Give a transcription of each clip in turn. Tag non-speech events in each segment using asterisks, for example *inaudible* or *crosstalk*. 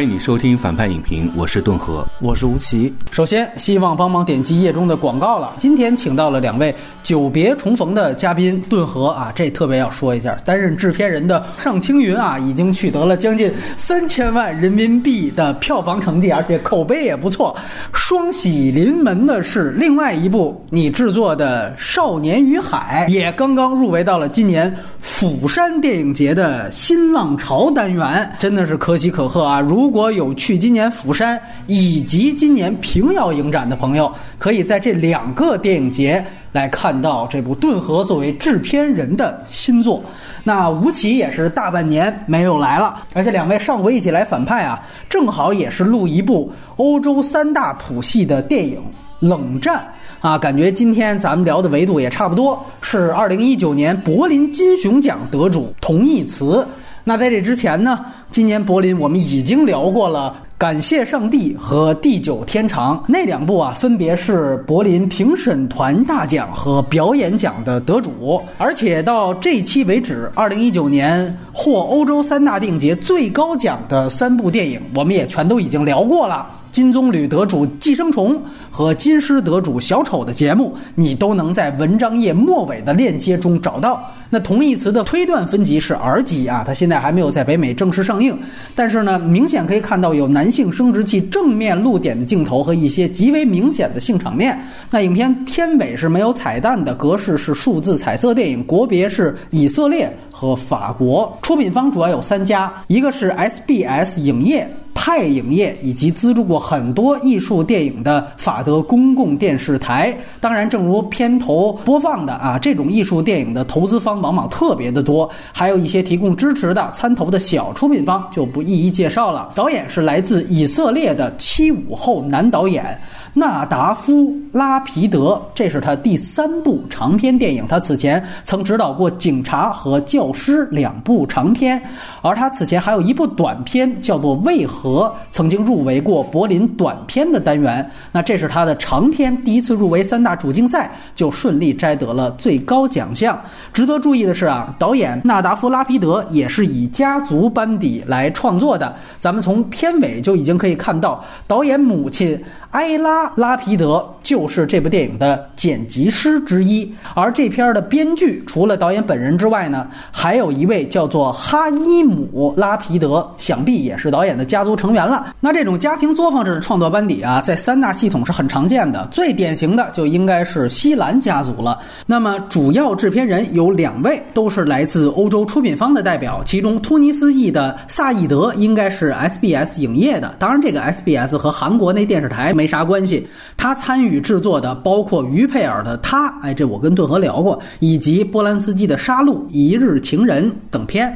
欢迎你收听反派影评，我是顿河，我是吴奇。首先，希望帮忙点击页中的广告了。今天请到了两位久别重逢的嘉宾，顿河啊，这特别要说一下，担任制片人的尚青云啊，已经取得了将近三千万人民币的票房成绩，而且口碑也不错。双喜临门的是另外一部你制作的《少年与海》，也刚刚入围到了今年釜山电影节的新浪潮单元，真的是可喜可贺啊！如如果有去今年釜山以及今年平遥影展的朋友，可以在这两个电影节来看到这部顿河作为制片人的新作。那吴奇也是大半年没有来了，而且两位上回一起来反派啊，正好也是录一部欧洲三大谱系的电影。冷战啊，感觉今天咱们聊的维度也差不多，是二零一九年柏林金熊奖得主同义词。那在这之前呢，今年柏林我们已经聊过了《感谢上帝》和《地久天长》那两部啊，分别是柏林评审团大奖和表演奖的得主。而且到这期为止，二零一九年获欧洲三大电影节最高奖的三部电影，我们也全都已经聊过了。金棕榈得主《寄生虫》和金狮得主《小丑》的节目，你都能在文章页末尾的链接中找到。那同义词的推断分级是 R 级啊，它现在还没有在北美正式上映，但是呢，明显可以看到有男性生殖器正面露点的镜头和一些极为明显的性场面。那影片片尾是没有彩蛋的，格式是数字彩色电影，国别是以色列和法国，出品方主要有三家，一个是 SBS 影业。派影业以及资助过很多艺术电影的法德公共电视台，当然，正如片头播放的啊，这种艺术电影的投资方往往特别的多，还有一些提供支持的参投的小出品方就不一一介绍了。导演是来自以色列的七五后男导演。纳达夫·拉皮德，这是他第三部长篇电影。他此前曾执导过《警察》和《教师》两部长片，而他此前还有一部短片叫做《为何》，曾经入围过柏林短片的单元。那这是他的长片第一次入围三大主竞赛，就顺利摘得了最高奖项。值得注意的是啊，导演纳达夫·拉皮德也是以家族班底来创作的。咱们从片尾就已经可以看到，导演母亲。埃拉·拉皮德就是这部电影的剪辑师之一，而这片的编剧除了导演本人之外呢，还有一位叫做哈伊姆·拉皮德，想必也是导演的家族成员了。那这种家庭作坊式的创作班底啊，在三大系统是很常见的，最典型的就应该是西兰家族了。那么主要制片人有两位，都是来自欧洲出品方的代表，其中突尼斯裔的萨义德应该是 SBS 影业的，当然这个 SBS 和韩国那电视台。没啥关系，他参与制作的包括于佩尔的《他》，哎，这我跟顿河聊过，以及波兰斯基的《杀戮》《一日情人》等片。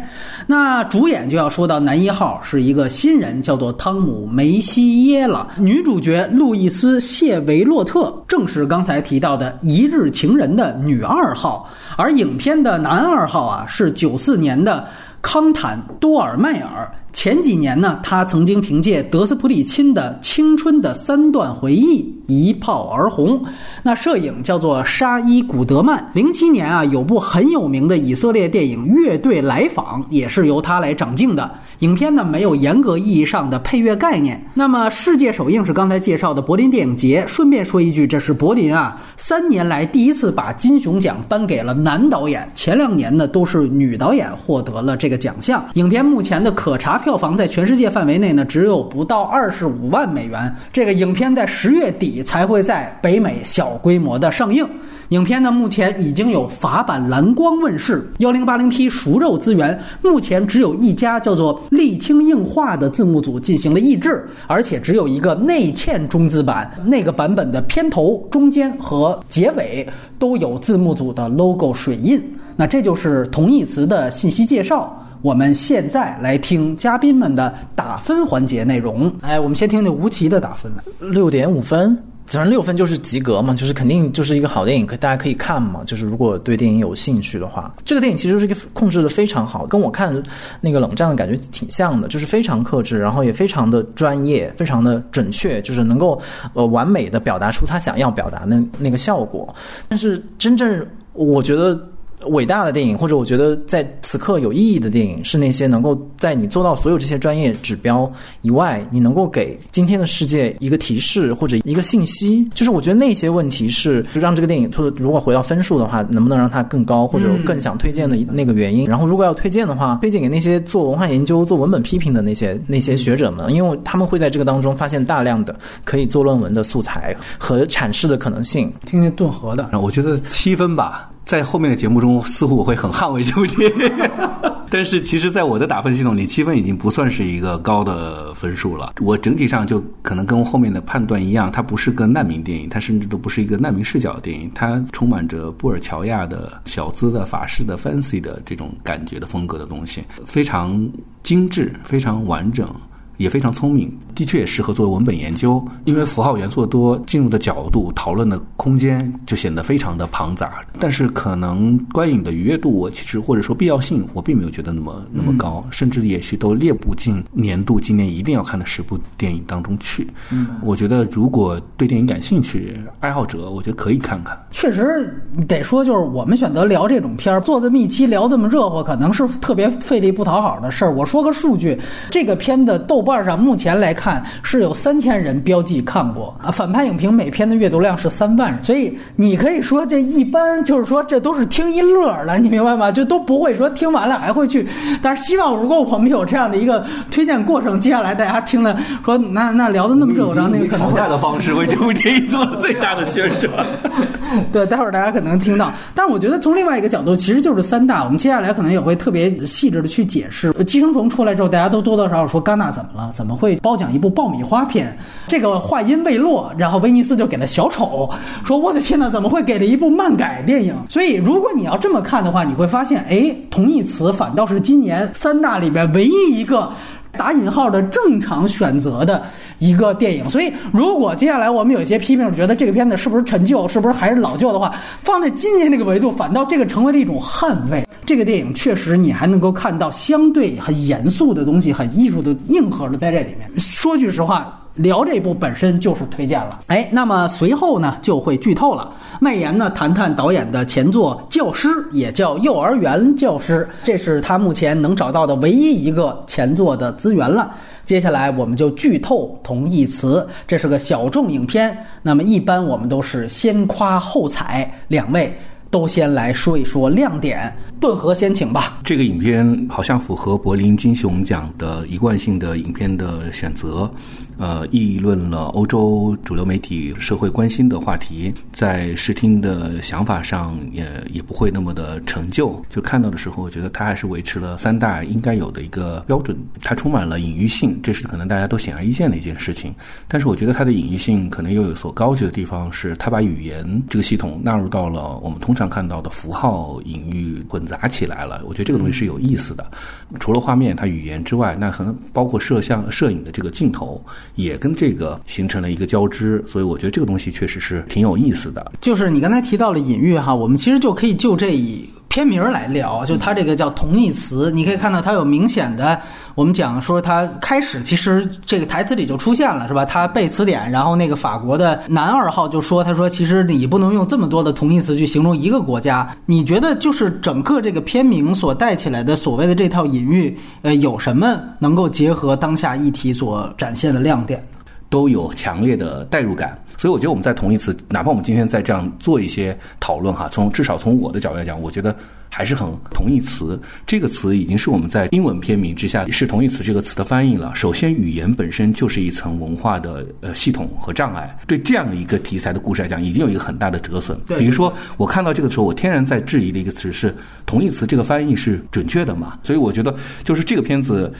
那主演就要说到男一号是一个新人，叫做汤姆梅西耶了。女主角路易斯谢维洛特正是刚才提到的《一日情人》的女二号，而影片的男二号啊是九四年的康坦多尔迈尔。前几年呢，他曾经凭借德斯普里钦的《青春的三段回忆》一炮而红。那摄影叫做沙伊古德曼。零七年啊，有部很有名的以色列电影《乐队来访》，也是由他来掌镜的。影片呢没有严格意义上的配乐概念。那么世界首映是刚才介绍的柏林电影节。顺便说一句，这是柏林啊三年来第一次把金熊奖颁给了男导演。前两年呢都是女导演获得了这个奖项。影片目前的可查。票房在全世界范围内呢，只有不到二十五万美元。这个影片在十月底才会在北美小规模的上映。影片呢，目前已经有法版蓝光问世，幺零八零 P 熟肉资源。目前只有一家叫做沥青硬化的字幕组进行了译制，而且只有一个内嵌中字版。那个版本的片头、中间和结尾都有字幕组的 logo 水印。那这就是同义词的信息介绍。我们现在来听嘉宾们的打分环节内容。哎，我们先听听吴奇的打分六点五分，反正六分就是及格嘛，就是肯定就是一个好电影，可大家可以看嘛。就是如果对电影有兴趣的话，这个电影其实是一个控制的非常好，跟我看那个冷战的感觉挺像的，就是非常克制，然后也非常的专业，非常的准确，就是能够呃完美的表达出他想要表达的那个效果。但是真正我觉得。伟大的电影，或者我觉得在此刻有意义的电影，是那些能够在你做到所有这些专业指标以外，你能够给今天的世界一个提示或者一个信息。就是我觉得那些问题是就让这个电影，如果回到分数的话，能不能让它更高，或者更想推荐的那个原因。然后如果要推荐的话，推荐给那些做文化研究、做文本批评的那些那些学者们，因为他们会在这个当中发现大量的可以做论文的素材和阐释的可能性。听听顿河的，我觉得七分吧。在后面的节目中，似乎我会很捍卫这部电影，*laughs* 但是其实，在我的打分系统里，七分已经不算是一个高的分数了。我整体上就可能跟后面的判断一样，它不是个难民电影，它甚至都不是一个难民视角的电影，它充满着布尔乔亚的小资的法式的 fancy 的这种感觉的风格的东西，非常精致，非常完整。也非常聪明，的确也适合作为文本研究，因为符号元素多，进入的角度、讨论的空间就显得非常的庞杂。但是可能观影的愉悦度，我其实或者说必要性，我并没有觉得那么那么高，甚至也许都列不进年度今年一定要看的十部电影当中去。嗯，我觉得如果对电影感兴趣，爱好者，我觉得可以看看。确实得说，就是我们选择聊这种片儿，做的密期聊这么热乎，可能是特别费力不讨好的事儿。我说个数据，这个片的豆。豆瓣上目前来看是有三千人标记看过啊，反派影评每篇的阅读量是三万，所以你可以说这一般就是说这都是听一乐的，你明白吗？就都不会说听完了还会去。但是希望如果我们有这样的一个推荐过程，接下来大家听了说那那聊的那么热乎，那个吵架的方式为这部电影做了最大的宣传。*laughs* 对，待会儿大家可能听到。但是我觉得从另外一个角度，其实就是三大。我们接下来可能也会特别细致的去解释。寄生虫出来之后，大家都多多少少说戛纳怎么。了，怎么会褒奖一部爆米花片？这个话音未落，然后威尼斯就给了小丑，说我的天哪，怎么会给了一部漫改电影？*laughs* 所以如果你要这么看的话，你会发现，哎，同义词反倒是今年三大里边唯一一个打引号的正常选择的一个电影。所以如果接下来我们有一些批评，觉得这个片子是不是陈旧，是不是还是老旧的话，放在今年这个维度，反倒这个成为了一种捍卫。这个电影确实，你还能够看到相对很严肃的东西，很艺术的硬核的在这里面。说句实话，聊这部本身就是推荐了。哎，那么随后呢就会剧透了。麦言呢谈谈导演的前作《教师》，也叫《幼儿园教师》，这是他目前能找到的唯一一个前作的资源了。接下来我们就剧透同义词，这是个小众影片。那么一般我们都是先夸后踩，两位。都先来说一说亮点，顿河先请吧。这个影片好像符合柏林金熊奖的一贯性的影片的选择。呃，议论了欧洲主流媒体社会关心的话题，在视听的想法上也也不会那么的陈旧。就看到的时候，我觉得它还是维持了三大应该有的一个标准。它充满了隐喻性，这是可能大家都显而易见的一件事情。但是，我觉得它的隐喻性可能又有所高级的地方，是它把语言这个系统纳入到了我们通常看到的符号隐喻混杂起来了。我觉得这个东西是有意思的。除了画面，它语言之外，那可能包括摄像、摄影的这个镜头。也跟这个形成了一个交织，所以我觉得这个东西确实是挺有意思的。就是你刚才提到了隐喻哈，我们其实就可以就这一片名来聊，就它这个叫同义词，你可以看到它有明显的，我们讲说它开始其实这个台词里就出现了是吧？他背词典，然后那个法国的男二号就说，他说其实你不能用这么多的同义词去形容一个国家。你觉得就是整个这个片名所带起来的所谓的这套隐喻，呃，有什么能够结合当下议题所展现的亮点？都有强烈的代入感，所以我觉得我们在同义词，哪怕我们今天在这样做一些讨论哈，从至少从我的角度来讲，我觉得还是很同义词这个词已经是我们在英文片名之下是同义词这个词的翻译了。首先，语言本身就是一层文化的呃系统和障碍，对这样的一个题材的故事来讲，已经有一个很大的折损。比如说，我看到这个时候，我天然在质疑的一个词是同义词这个翻译是准确的嘛？所以我觉得就是这个片子。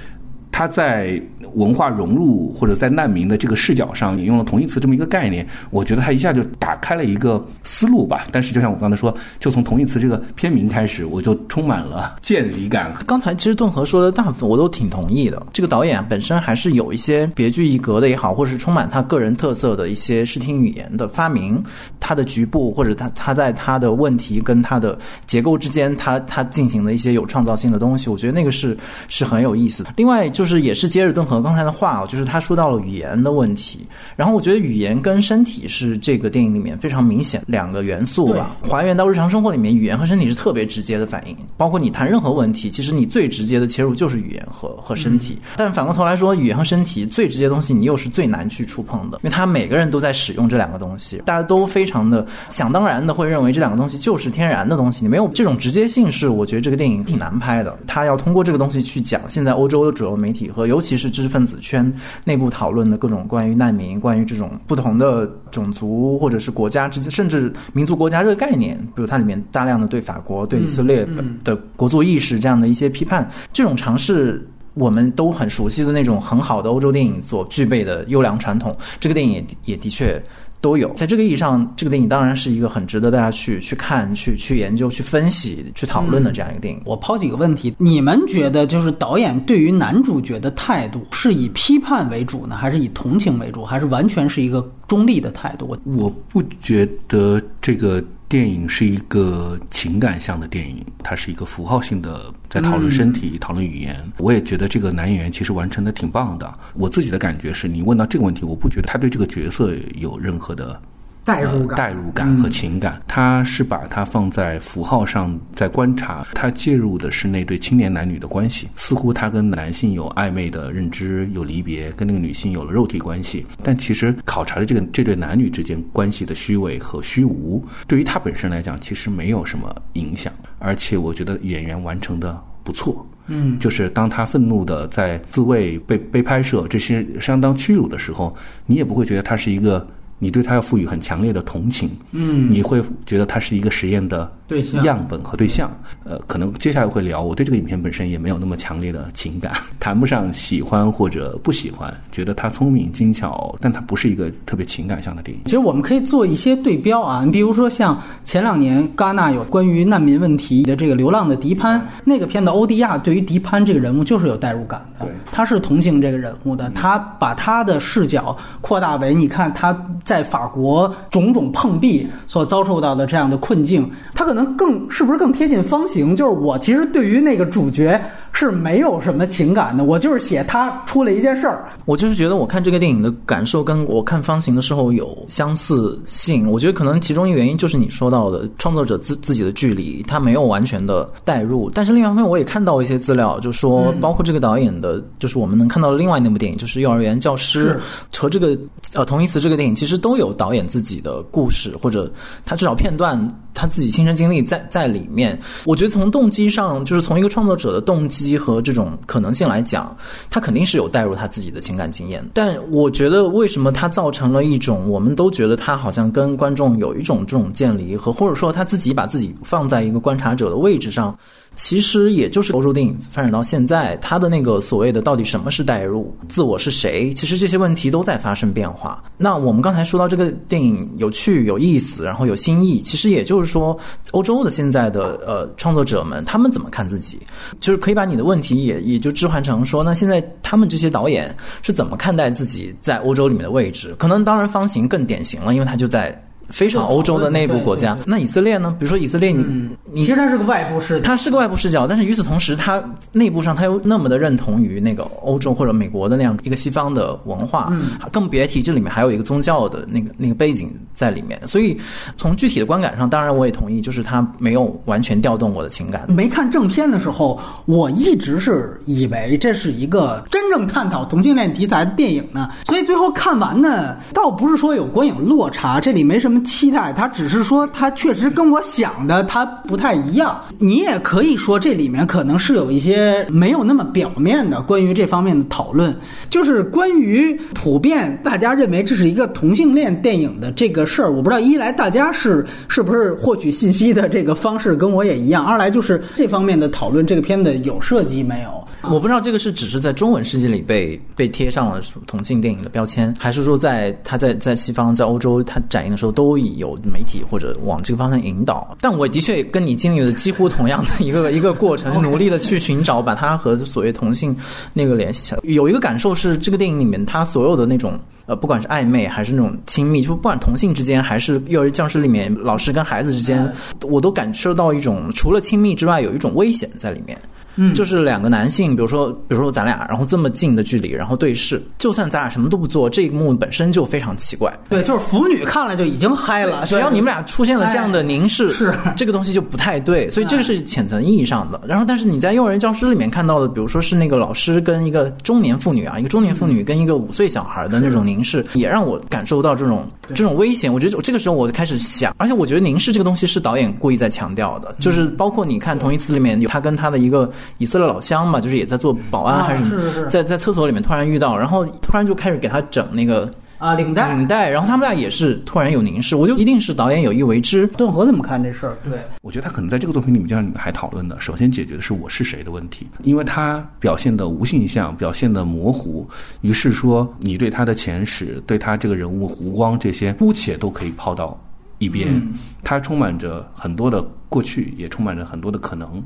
他在文化融入或者在难民的这个视角上引用了同义词这么一个概念，我觉得他一下就打开了一个思路吧。但是就像我刚才说，就从同义词这个片名开始，我就充满了 *laughs* 见离感。刚才其实顿河说的大部分我都挺同意的。这个导演本身还是有一些别具一格的也好，或者是充满他个人特色的一些视听语言的发明。他的局部或者他他在他的问题跟他的结构之间，他他进行了一些有创造性的东西。我觉得那个是是很有意思的。另外就。就是也是接着顿和刚才的话啊，就是他说到了语言的问题。然后我觉得语言跟身体是这个电影里面非常明显两个元素吧。还原到日常生活里面，语言和身体是特别直接的反应。包括你谈任何问题，其实你最直接的切入就是语言和和身体。但反过头来说，语言和身体最直接的东西，你又是最难去触碰的，因为他每个人都在使用这两个东西，大家都非常的想当然的会认为这两个东西就是天然的东西。你没有这种直接性，是我觉得这个电影挺难拍的。他要通过这个东西去讲现在欧洲的主流媒体和尤其是知识分子圈内部讨论的各种关于难民、关于这种不同的种族或者是国家之间，甚至民族国家这个概念，比如它里面大量的对法国、对以色列的国族意识这样的一些批判，这种尝试我们都很熟悉的那种很好的欧洲电影所具备的优良传统，这个电影也也的确。都有，在这个意义上，这个电影当然是一个很值得大家去去看、去去研究、去分析、去讨论的这样一个电影。我抛几个问题，你们觉得就是导演对于男主角的态度是以批判为主呢，还是以同情为主，还是完全是一个中立的态度？我不觉得这个。电影是一个情感向的电影，它是一个符号性的，在讨论身体、讨论语言。我也觉得这个男演员其实完成的挺棒的。我自己的感觉是，你问到这个问题，我不觉得他对这个角色有任何的。代入感、代入感和情感，他是把它放在符号上，在观察。他介入的是那对青年男女的关系，似乎他跟男性有暧昧的认知，有离别，跟那个女性有了肉体关系。但其实考察的这个这对男女之间关系的虚伪和虚无，对于他本身来讲，其实没有什么影响。而且我觉得演员完成的不错。嗯，就是当他愤怒的在自卫、被被拍摄这些相当屈辱的时候，你也不会觉得他是一个。你对他要赋予很强烈的同情，嗯，你会觉得他是一个实验的对象、样本和对象。呃，可能接下来会聊，我对这个影片本身也没有那么强烈的情感，*laughs* 谈不上喜欢或者不喜欢，觉得他聪明精巧，但他不是一个特别情感向的电影。其实我们可以做一些对标啊，你比如说像前两年戛纳有关于难民问题的这个《流浪的迪潘》那个片子，欧迪亚对于迪潘这个人物就是有代入感的，他是同情这个人物的，他把他的视角扩大为你看他。在法国种种碰壁所遭受到的这样的困境，他可能更是不是更贴近方形？就是我其实对于那个主角是没有什么情感的，我就是写他出了一件事儿。我就是觉得我看这个电影的感受跟我看方形的时候有相似性。我觉得可能其中一个原因就是你说到的创作者自自己的距离，他没有完全的代入。但是另外一方面，我也看到一些资料，就说包括这个导演的，就是我们能看到的另外那部电影，就是《幼儿园教师》和这个呃同义词这个电影，其实。都有导演自己的故事，或者他至少片段他自己亲身经经历在在里面。我觉得从动机上，就是从一个创作者的动机和这种可能性来讲，他肯定是有带入他自己的情感经验。但我觉得，为什么他造成了一种我们都觉得他好像跟观众有一种这种渐离，和或者说他自己把自己放在一个观察者的位置上。其实也就是欧洲电影发展到现在，它的那个所谓的到底什么是代入，自我是谁？其实这些问题都在发生变化。那我们刚才说到这个电影有趣、有意思，然后有新意，其实也就是说，欧洲的现在的呃创作者们，他们怎么看自己？就是可以把你的问题也也就置换成说，那现在他们这些导演是怎么看待自己在欧洲里面的位置？可能当然方形更典型了，因为他就在。非常欧洲的内部国家，那以色列呢？比如说以色列，你你其实它是个外部视角，它是个外部视角，但是与此同时，它内部上它又那么的认同于那个欧洲或者美国的那样一个西方的文化，更别提这里面还有一个宗教的那个那个背景在里面。所以从具体的观感上，当然我也同意，就是它没有完全调动我的情感。没看正片的时候，我一直是以为这是一个真正探讨同性恋题材的电影呢，所以最后看完呢，倒不是说有观影落差，这里没什么。期待，他只是说他确实跟我想的他不太一样。你也可以说这里面可能是有一些没有那么表面的关于这方面的讨论，就是关于普遍大家认为这是一个同性恋电影的这个事儿。我不知道一来大家是是不是获取信息的这个方式跟我也一样，二来就是这方面的讨论，这个片子有涉及没有？我不知道这个是只是在中文世界里被被贴上了同性电影的标签，还是说在他在在西方在欧洲他展映的时候都都有媒体或者往这个方向引导。但我的确跟你经历了几乎同样的一个一个过程，努力的去寻找把它和所谓同性那个联系起来。有一个感受是，这个电影里面它所有的那种呃，不管是暧昧还是那种亲密，就不管同性之间还是幼儿教室里面老师跟孩子之间，我都感受到一种除了亲密之外，有一种危险在里面。嗯，就是两个男性，比如说，比如说咱俩，然后这么近的距离，然后对视，就算咱俩什么都不做，这一幕本身就非常奇怪。对，就是腐女看了就已经嗨了，只要你们俩出现了这样的凝视，是这个东西就不太对，所以这个是浅层意义上的。然后，但是你在幼儿园教师里面看到的，比如说是那个老师跟一个中年妇女啊，一个中年妇女跟一个五岁小孩的那种凝视，也让我感受到这种这种危险。我觉得这个时候我就开始想，而且我觉得凝视这个东西是导演故意在强调的，就是包括你看同一次里面有他跟他的一个以色列老乡嘛，就是也在做保安还是什么，在在厕所里面突然遇到，然后突然就开始给他整那个。啊，领带，领带，然后他们俩也是突然有凝视，我就一定是导演有意为之。顿河怎么看这事儿？对，我觉得他可能在这个作品里面，就像你们还讨论的，首先解决的是我是谁的问题，因为他表现的无形象，表现的模糊，于是说你对他的前史，对他这个人物弧光这些，姑且都可以抛到一边。他充满着很多的过去，也充满着很多的可能。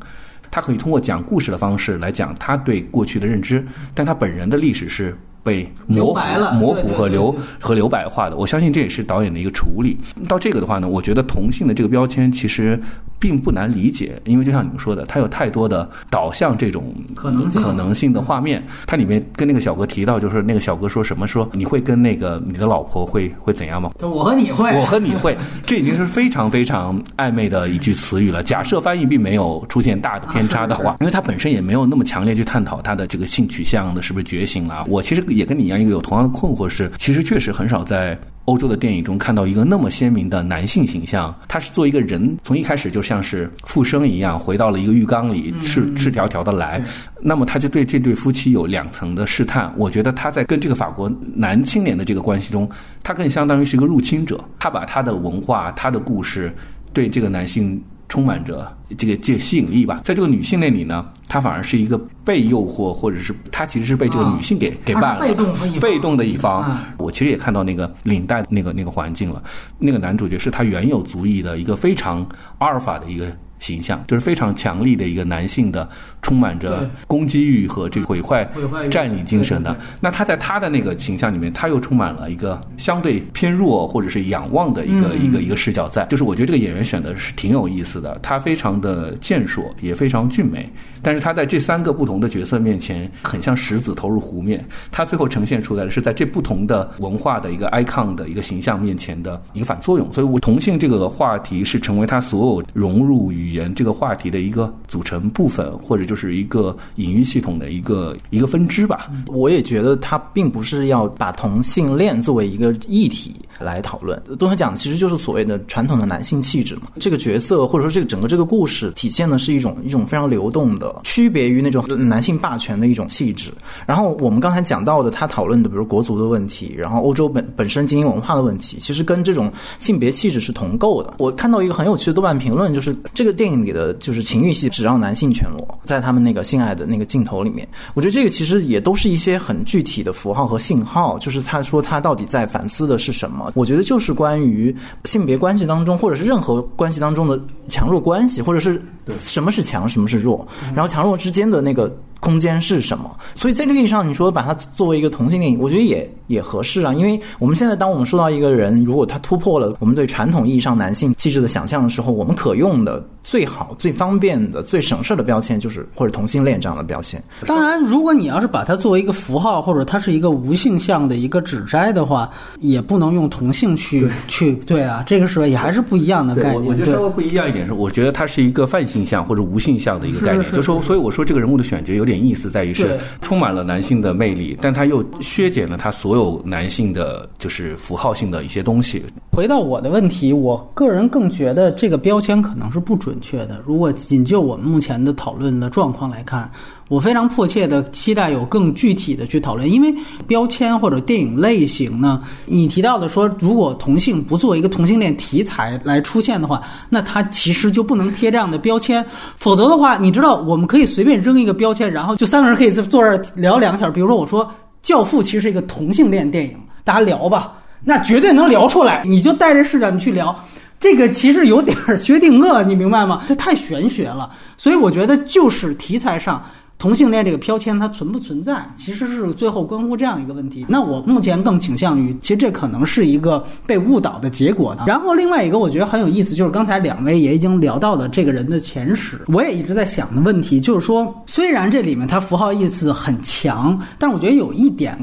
他可以通过讲故事的方式来讲他对过去的认知，但他本人的历史是。被模糊、模糊和留和留白化的，我相信这也是导演的一个处理。到这个的话呢，我觉得同性的这个标签其实并不难理解，因为就像你们说的，它有太多的导向这种可能性可能性的画面。它里面跟那个小哥提到，就是那个小哥说什么说你会跟那个你的老婆会会怎样吗？我和你会，我和你会，*laughs* 这已经是非常非常暧昧的一句词语了。假设翻译并没有出现大的偏差的话，*laughs* 因为它本身也没有那么强烈去探讨他的这个性取向的是不是觉醒了。我其实。也跟你一样，一个有同样的困惑是，其实确实很少在欧洲的电影中看到一个那么鲜明的男性形象。他是做一个人，从一开始就像是复生一样，回到了一个浴缸里，赤赤条条的来。那么他就对这对夫妻有两层的试探。我觉得他在跟这个法国男青年的这个关系中，他更相当于是一个入侵者。他把他的文化、他的故事对这个男性。充满着这个这个吸引力吧，在这个女性那里呢，她反而是一个被诱惑，或者是她其实是被这个女性给给办了，被动被动的一方。我其实也看到那个领带那个那个环境了，那个男主角是他原有族裔的一个非常阿尔法的一个。形象就是非常强力的一个男性的，充满着攻击欲和这个毁坏、占领精神的。那他在他的那个形象里面，他又充满了一个相对偏弱或者是仰望的一个一个一个视角在。就是我觉得这个演员选的是挺有意思的，他非常的健硕，也非常俊美。但是他在这三个不同的角色面前，很像石子投入湖面。他最后呈现出来的是在这不同的文化的一个 icon 的一个形象面前的一个反作用。所以，我同性这个话题是成为他所有融入语言这个话题的一个组成部分，或者就是一个隐喻系统的一个一个分支吧。我也觉得他并不是要把同性恋作为一个议题来讨论。东和讲其实就是所谓的传统的男性气质嘛。这个角色或者说这个整个这个故事体现的是一种一种非常流动的。区别于那种男性霸权的一种气质。然后我们刚才讲到的，他讨论的，比如国足的问题，然后欧洲本本身精英文化的问题，其实跟这种性别气质是同构的。我看到一个很有趣的豆瓣评论，就是这个电影里的就是情欲戏只让男性全裸，在他们那个性爱的那个镜头里面，我觉得这个其实也都是一些很具体的符号和信号。就是他说他到底在反思的是什么？我觉得就是关于性别关系当中，或者是任何关系当中的强弱关系，或者是什么是强，什么是弱。然后强弱之间的那个。空间是什么？所以在这个意义上，你说把它作为一个同性电影，我觉得也也合适啊。因为我们现在，当我们说到一个人，如果他突破了我们对传统意义上男性气质的想象的时候，我们可用的最好、最方便的、最省事的标签，就是或者同性恋这样的标签。当然，如果你要是把它作为一个符号，或者它是一个无性向的一个指摘的话，也不能用同性去去对啊，这个是也还是不一样的概念。我觉得稍微不一样一点是，我觉得它是一个泛性向或者无性向的一个概念。就说，所以我说这个人物的选角有。点意思在于是充满了男性的魅力，但他又削减了他所有男性的就是符号性的一些东西。回到我的问题，我个人更觉得这个标签可能是不准确的。如果仅就我们目前的讨论的状况来看。我非常迫切的期待有更具体的去讨论，因为标签或者电影类型呢，你提到的说，如果同性不做一个同性恋题材来出现的话，那它其实就不能贴这样的标签，否则的话，你知道，我们可以随便扔一个标签，然后就三个人可以坐这儿聊两个小时。比如说，我说《教父》其实是一个同性恋电影，大家聊吧，*laughs* 那绝对能聊出来。你就带着视角你去聊，这个其实有点薛定谔，你明白吗？这太玄学了。所以我觉得就是题材上。同性恋这个标签它存不存在，其实是最后关乎这样一个问题。那我目前更倾向于，其实这可能是一个被误导的结果。然后另外一个我觉得很有意思，就是刚才两位也已经聊到了这个人的前史，我也一直在想的问题，就是说，虽然这里面它符号意思很强，但我觉得有一点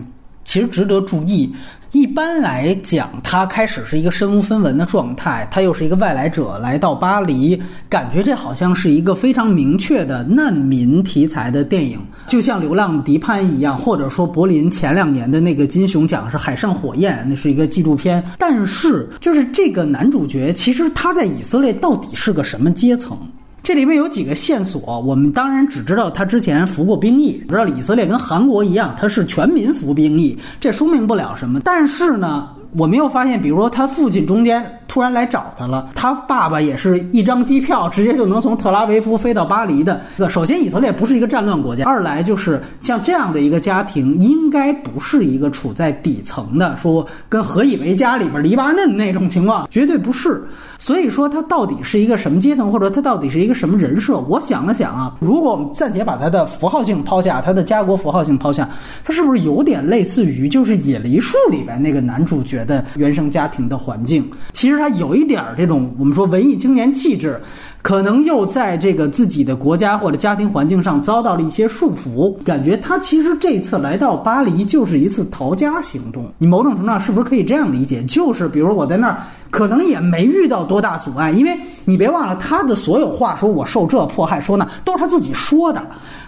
其实值得注意。一般来讲，他开始是一个身无分文的状态，他又是一个外来者来到巴黎，感觉这好像是一个非常明确的难民题材的电影，就像《流浪迪潘》一样，或者说柏林前两年的那个金熊奖是《海上火焰》，那是一个纪录片。但是，就是这个男主角，其实他在以色列到底是个什么阶层？这里面有几个线索，我们当然只知道他之前服过兵役，不知道以色列跟韩国一样，他是全民服兵役，这说明不了什么。但是呢，我们又发现，比如说他父亲中间。突然来找他了，他爸爸也是一张机票，直接就能从特拉维夫飞到巴黎的。首先，以色列不是一个战乱国家；二来就是像这样的一个家庭，应该不是一个处在底层的，说跟何以为家里边黎巴嫩那种情况，绝对不是。所以说，他到底是一个什么阶层，或者他到底是一个什么人设？我想了想啊，如果我们暂且把他的符号性抛下，他的家国符号性抛下，他是不是有点类似于就是《野梨树》里边那个男主角的原生家庭的环境？其实他有一点儿这种我们说文艺青年气质，可能又在这个自己的国家或者家庭环境上遭到了一些束缚，感觉他其实这次来到巴黎就是一次逃家行动。你某种程度上是不是可以这样理解？就是比如我在那儿可能也没遇到多大阻碍，因为你别忘了他的所有话，说我受这迫害，说那都是他自己说的。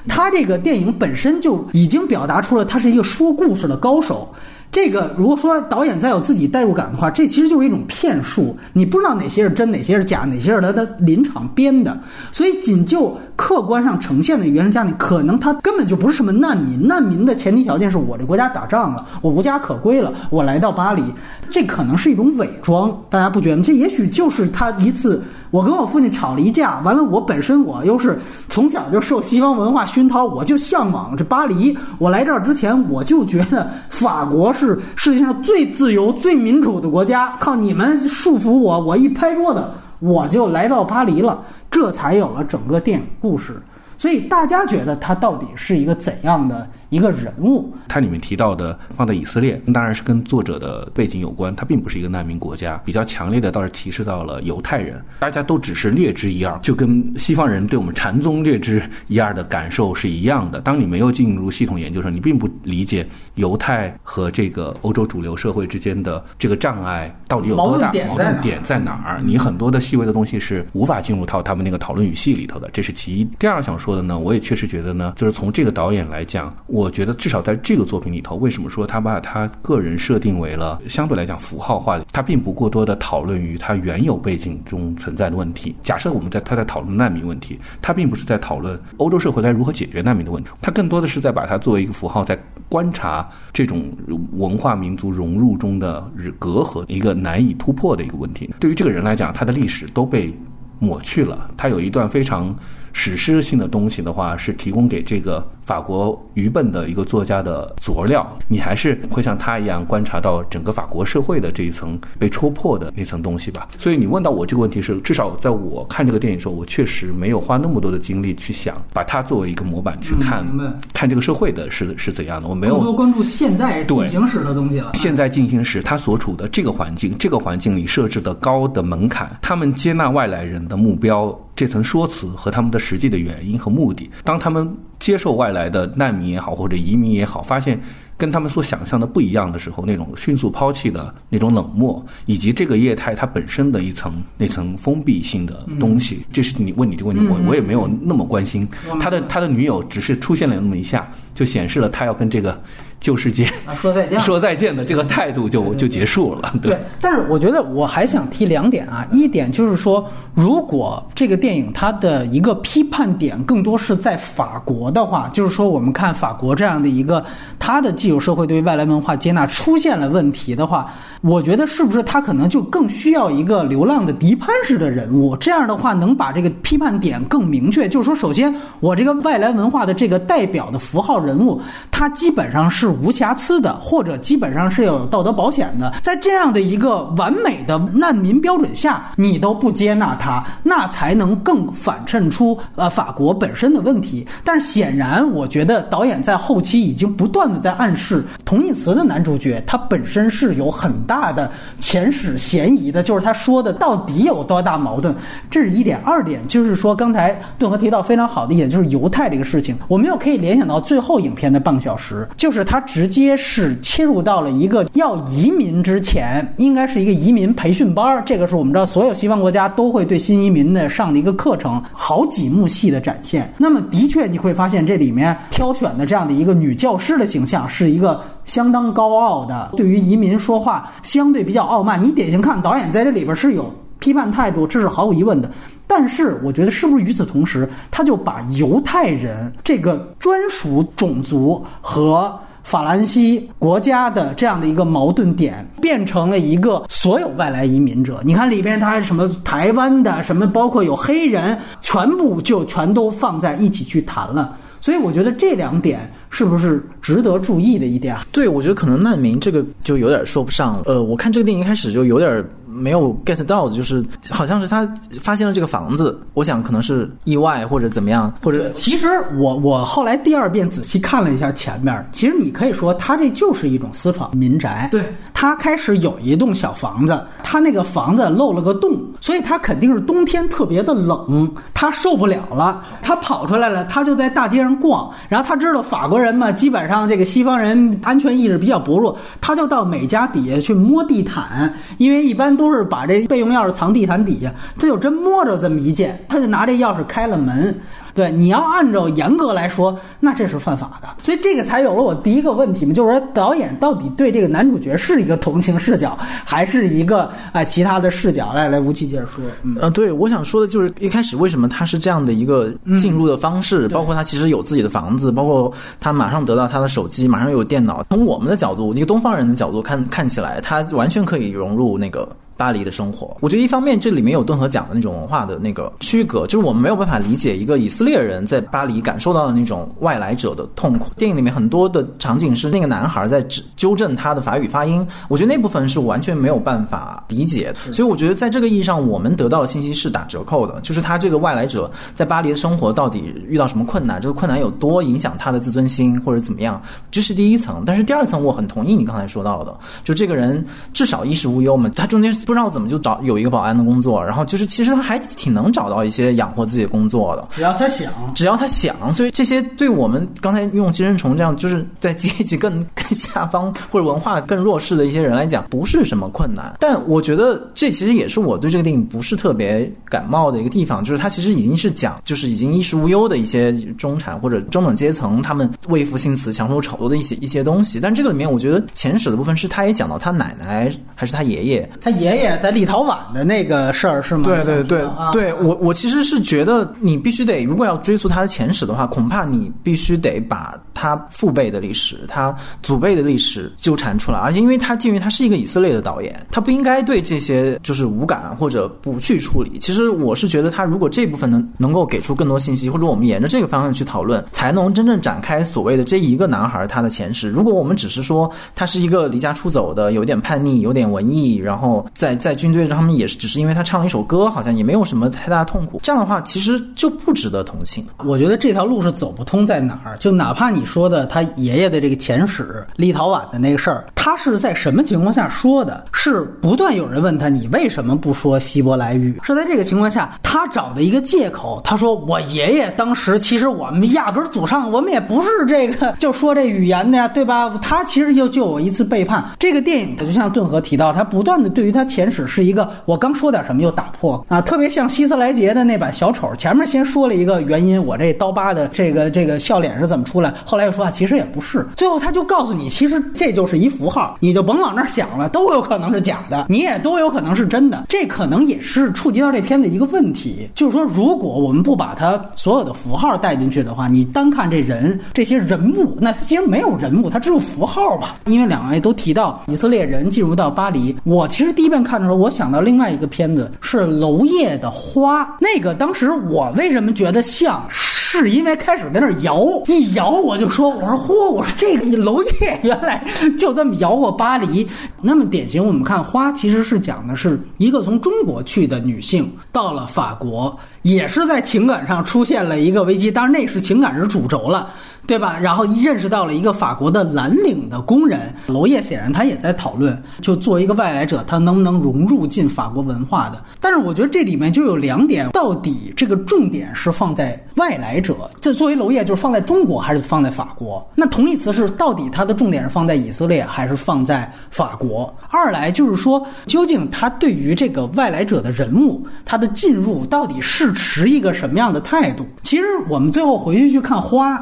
他这个电影本身就已经表达出了他是一个说故事的高手。这个如果说导演再有自己代入感的话，这其实就是一种骗术。你不知道哪些是真，哪些是假，哪些是他的临场编的。所以仅就客观上呈现的原生家庭，可能他根本就不是什么难民。难民的前提条件是我这国家打仗了，我无家可归了，我来到巴黎，这可能是一种伪装。大家不觉得吗？这也许就是他一次。我跟我父亲吵了一架，完了，我本身我又是从小就受西方文化熏陶，我就向往这巴黎。我来这儿之前，我就觉得法国是世界上最自由、最民主的国家。靠你们束缚我，我一拍桌子，我就来到巴黎了。这才有了整个电影故事。所以大家觉得他到底是一个怎样的？一个人物，它里面提到的放在以色列，当然是跟作者的背景有关。它并不是一个难民国家，比较强烈的倒是提示到了犹太人，大家都只是略知一二，就跟西方人对我们禅宗略知一二的感受是一样的。当你没有进入系统研究时，你并不理解犹太和这个欧洲主流社会之间的这个障碍到底有多大，矛盾点在哪儿？你很多的细微的东西是无法进入到他们那个讨论语系里头的，这是其一。第二想说的呢，我也确实觉得呢，就是从这个导演来讲。我觉得至少在这个作品里头，为什么说他把他个人设定为了相对来讲符号化的？他并不过多的讨论于他原有背景中存在的问题。假设我们在他在讨论难民问题，他并不是在讨论欧洲社会该如何解决难民的问题，他更多的是在把它作为一个符号，在观察这种文化民族融入中的隔阂，一个难以突破的一个问题。对于这个人来讲，他的历史都被抹去了，他有一段非常。史诗性的东西的话，是提供给这个法国愚笨的一个作家的佐料。你还是会像他一样观察到整个法国社会的这一层被戳破的那层东西吧。所以你问到我这个问题是，至少在我看这个电影的时候，我确实没有花那么多的精力去想把它作为一个模板去看，看这个社会的是是怎样的。我没有多关注现在进行时的东西了。现在进行时，他所处的这个环境，这个环境里设置的高的门槛，他们接纳外来人的目标。这层说辞和他们的实际的原因和目的，当他们接受外来的难民也好，或者移民也好，发现跟他们所想象的不一样的时候，那种迅速抛弃的那种冷漠，以及这个业态它本身的一层那层封闭性的东西，这是你问你这个问题，我我也没有那么关心。他的他的女友只是出现了那么一下，就显示了他要跟这个。旧世界说再见，*laughs* 说再见的这个态度就就结束了。对，但是我觉得我还想提两点啊，一点就是说，如果这个电影它的一个批判点更多是在法国的话，就是说我们看法国这样的一个它的既有社会对于外来文化接纳出现了问题的话，我觉得是不是他可能就更需要一个流浪的迪潘式的人物？这样的话能把这个批判点更明确。就是说，首先我这个外来文化的这个代表的符号人物，他基本上。是无瑕疵的，或者基本上是有道德保险的。在这样的一个完美的难民标准下，你都不接纳他，那才能更反衬出呃法国本身的问题。但是显然，我觉得导演在后期已经不断的在暗示，同义词的男主角他本身是有很大的前史嫌疑的，就是他说的到底有多大矛盾，这是一点。二点就是说，刚才顿河提到非常好的一点，就是犹太这个事情，我们又可以联想到最后影片的半个小时，就是他直接是切入到了一个要移民之前，应该是一个移民培训班儿，这个是我们知道所有西方国家都会对新移民的上的一个课程，好几幕戏的展现。那么的确你会发现这里面挑选的这样的一个女教师的形象是一个相当高傲的，对于移民说话相对比较傲慢。你典型看导演在这里边是有。批判态度，这是毫无疑问的。但是，我觉得是不是与此同时，他就把犹太人这个专属种族和法兰西国家的这样的一个矛盾点，变成了一个所有外来移民者？你看里边，他什么台湾的，什么包括有黑人，全部就全都放在一起去谈了。所以，我觉得这两点是不是值得注意的一点？对，我觉得可能难民这个就有点说不上了。呃，我看这个电影一开始就有点。没有 get 到的，就是好像是他发现了这个房子，我想可能是意外或者怎么样，或者其实我我后来第二遍仔细看了一下前面，其实你可以说他这就是一种私闯民宅。对，他开始有一栋小房子，他那个房子漏了个洞，所以他肯定是冬天特别的冷，他受不了了，他跑出来了，他就在大街上逛，然后他知道法国人嘛，基本上这个西方人安全意识比较薄弱，他就到每家底下去摸地毯，因为一般都。都是把这备用钥匙藏地毯底下，他就真摸着这么一件，他就拿这钥匙开了门。对，你要按照严格来说，那这是犯法的。所以这个才有了我第一个问题嘛，就是说导演到底对这个男主角是一个同情视角，还是一个啊其他的视角？来来，吴奇接着说。嗯，对，我想说的就是一开始为什么他是这样的一个进入的方式，包括他其实有自己的房子，包括他马上得到他的手机，马上有电脑。从我们的角度，一个东方人的角度看，看起来他完全可以融入那个。巴黎的生活，我觉得一方面这里面有顿河讲的那种文化的那个区隔，就是我们没有办法理解一个以色列人在巴黎感受到的那种外来者的痛苦。电影里面很多的场景是那个男孩在纠正他的法语发音，我觉得那部分是完全没有办法理解的。所以我觉得在这个意义上，我们得到的信息是打折扣的，就是他这个外来者在巴黎的生活到底遇到什么困难，这个困难有多影响他的自尊心或者怎么样，这是第一层。但是第二层，我很同意你刚才说到的，就这个人至少衣食无忧嘛，他中间。不知道怎么就找有一个保安的工作，然后就是其实他还挺能找到一些养活自己的工作的，只要他想，只要他想，所以这些对我们刚才用寄生虫这样就是在阶级更 *laughs* 更下方或者文化更弱势的一些人来讲，不是什么困难。但我觉得这其实也是我对这个电影不是特别感冒的一个地方，就是它其实已经是讲就是已经衣食无忧的一些中产或者中等阶层，他们为赋新词强说愁的一些一些东西。但这个里面我觉得前史的部分是他也讲到他奶奶还是他爷爷，他爷爷。在立陶宛的那个事儿是吗？对对对，对我我其实是觉得你必须得，如如果要追溯他的前史的话，恐怕你必须得把他父辈的历史、他祖辈的历史纠缠出来。而且，因为他鉴于他是一个以色列的导演，他不应该对这些就是无感或者不去处理。其实我是觉得，他如果这部分能能够给出更多信息，或者我们沿着这个方向去讨论，才能真正展开所谓的这一个男孩他的前史。如果我们只是说他是一个离家出走的，有点叛逆，有点文艺，然后在在军队，他们也是只是因为他唱了一首歌，好像也没有什么太大痛苦。这样的话，其实就不值得同情。我觉得这条路是走不通，在哪儿？就哪怕你说的他爷爷的这个前史，立陶宛的那个事儿，他是在什么情况下说的？是不断有人问他，你为什么不说希伯来语？是在这个情况下，他找的一个借口。他说：“我爷爷当时其实我们压根儿祖上我们也不是这个就说这语言的呀，对吧？他其实就就有一次背叛。这个电影他就像顿河提到，他不断的对于他前。史是一个，我刚说点什么又打破啊，特别像希斯莱杰的那版小丑，前面先说了一个原因，我这刀疤的这个这个笑脸是怎么出来，后来又说啊，其实也不是，最后他就告诉你，其实这就是一符号，你就甭往那儿想了，都有可能是假的，你也都有可能是真的，这可能也是触及到这片子一个问题，就是说，如果我们不把它所有的符号带进去的话，你单看这人这些人物，那他其实没有人物，他只有符号嘛。因为两位都提到以色列人进入到巴黎，我其实第一遍看。的时候，我想到另外一个片子是《娄烨的花》，那个当时我为什么觉得像？是因为开始在那摇，一摇我就说，我说嚯，我说这个娄烨原来就这么摇过巴黎。那么典型，我们看花其实是讲的是一个从中国去的女性到了法国，也是在情感上出现了一个危机，当然那是情感是主轴了。对吧？然后认识到了一个法国的蓝领的工人，娄烨显然他也在讨论，就作为一个外来者，他能不能融入进法国文化的？但是我觉得这里面就有两点，到底这个重点是放在外来者，这作为娄烨就是放在中国还是放在法国？那同义词是到底它的重点是放在以色列还是放在法国？二来就是说，究竟他对于这个外来者的人物，他的进入到底是持一个什么样的态度？其实我们最后回去去看花。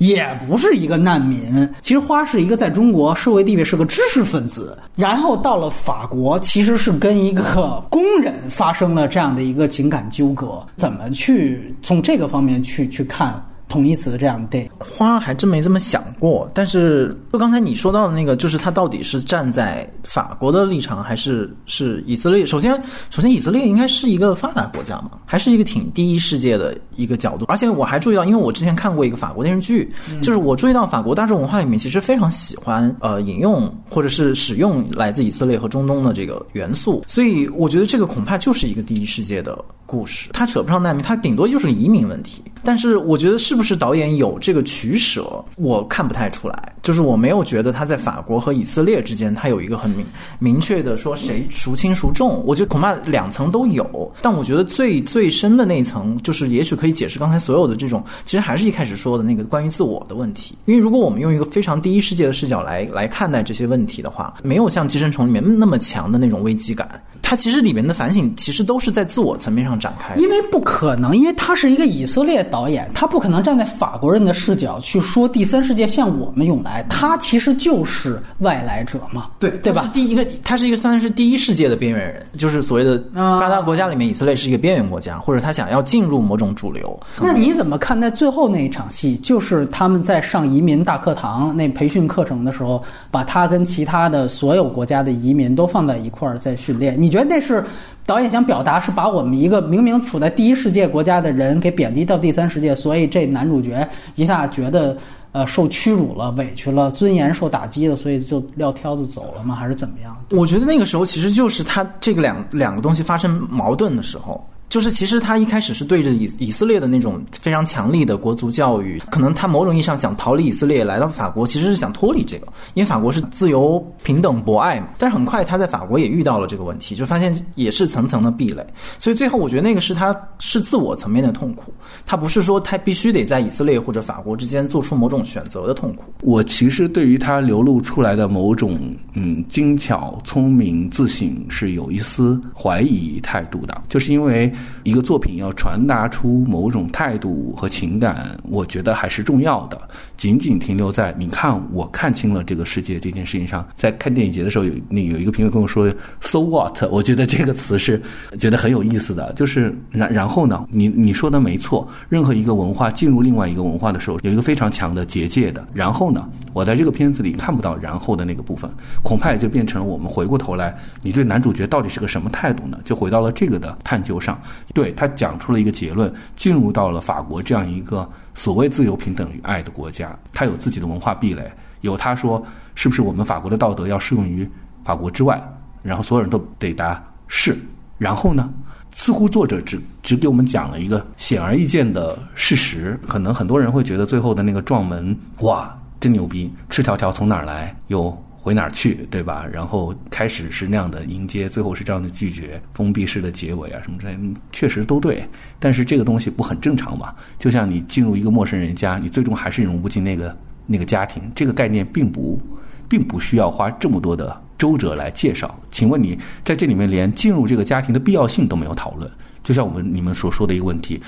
也不是一个难民，其实花是一个在中国社会地位是个知识分子，然后到了法国，其实是跟一个工人发生了这样的一个情感纠葛，怎么去从这个方面去去看？同义词的这样对，花还真没这么想过。但是就刚才你说到的那个，就是他到底是站在法国的立场，还是是以色列？首先，首先以色列应该是一个发达国家嘛，还是一个挺第一世界的一个角度。而且我还注意到，因为我之前看过一个法国电视剧，就是我注意到法国大众文化里面其实非常喜欢呃引用或者是使用来自以色列和中东的这个元素，所以我觉得这个恐怕就是一个第一世界的。故事，它扯不上难民，它顶多就是移民问题。但是我觉得是不是导演有这个取舍，我看不太出来。就是我没有觉得他在法国和以色列之间，他有一个很明明确的说谁孰轻孰重。我觉得恐怕两层都有。但我觉得最最深的那一层，就是也许可以解释刚才所有的这种，其实还是一开始说的那个关于自我的问题。因为如果我们用一个非常第一世界的视角来来看待这些问题的话，没有像《寄生虫》里面那么强的那种危机感。它其实里面的反省，其实都是在自我层面上展开。因为不可能，因为它是一个以色列导演，他不可能站在法国人的视角去说第三世界向我们涌来，他其实就是外来者嘛，对对吧？第一个，他是一个算是第一世界的边缘人，就是所谓的发达国家里面，以色列是一个边缘国家，或者他想要进入某种主流。那你怎么看待最后那一场戏？就是他们在上移民大课堂那培训课程的时候，把他跟其他的所有国家的移民都放在一块儿在训练，你觉得那是？导演想表达是把我们一个明明处在第一世界国家的人给贬低到第三世界，所以这男主角一下觉得呃受屈辱了、委屈了、尊严受打击了，所以就撂挑子走了吗？还是怎么样？我觉得那个时候其实就是他这个两两个东西发生矛盾的时候。就是其实他一开始是对着以以色列的那种非常强力的国族教育，可能他某种意义上想逃离以色列来到法国，其实是想脱离这个，因为法国是自由、平等、博爱嘛。但是很快他在法国也遇到了这个问题，就发现也是层层的壁垒。所以最后我觉得那个是他是自我层面的痛苦，他不是说他必须得在以色列或者法国之间做出某种选择的痛苦。我其实对于他流露出来的某种嗯精巧、聪明、自省是有一丝怀疑态度的，就是因为。一个作品要传达出某种态度和情感，我觉得还是重要的。仅仅停留在你看我看清了这个世界这件事情上，在看电影节的时候，有那有一个评委跟我说 “so what”，我觉得这个词是觉得很有意思的。就是然然后呢，你你说的没错，任何一个文化进入另外一个文化的时候，有一个非常强的结界的。然后呢，我在这个片子里看不到然后的那个部分，恐怕也就变成了我们回过头来，你对男主角到底是个什么态度呢？就回到了这个的探究上。对他讲出了一个结论，进入到了法国这样一个所谓自由、平等与爱的国家，它有自己的文化壁垒，有他说是不是我们法国的道德要适用于法国之外，然后所有人都得答是，然后呢，似乎作者只只给我们讲了一个显而易见的事实，可能很多人会觉得最后的那个撞门，哇，真牛逼，赤条条从哪儿来？有。回哪儿去，对吧？然后开始是那样的迎接，最后是这样的拒绝，封闭式的结尾啊，什么之类，确实都对。但是这个东西不很正常吗？就像你进入一个陌生人家，你最终还是融不进那个那个家庭。这个概念并不，并不需要花这么多的周折来介绍。请问你在这里面连进入这个家庭的必要性都没有讨论？就像我们你们所说的一个问题，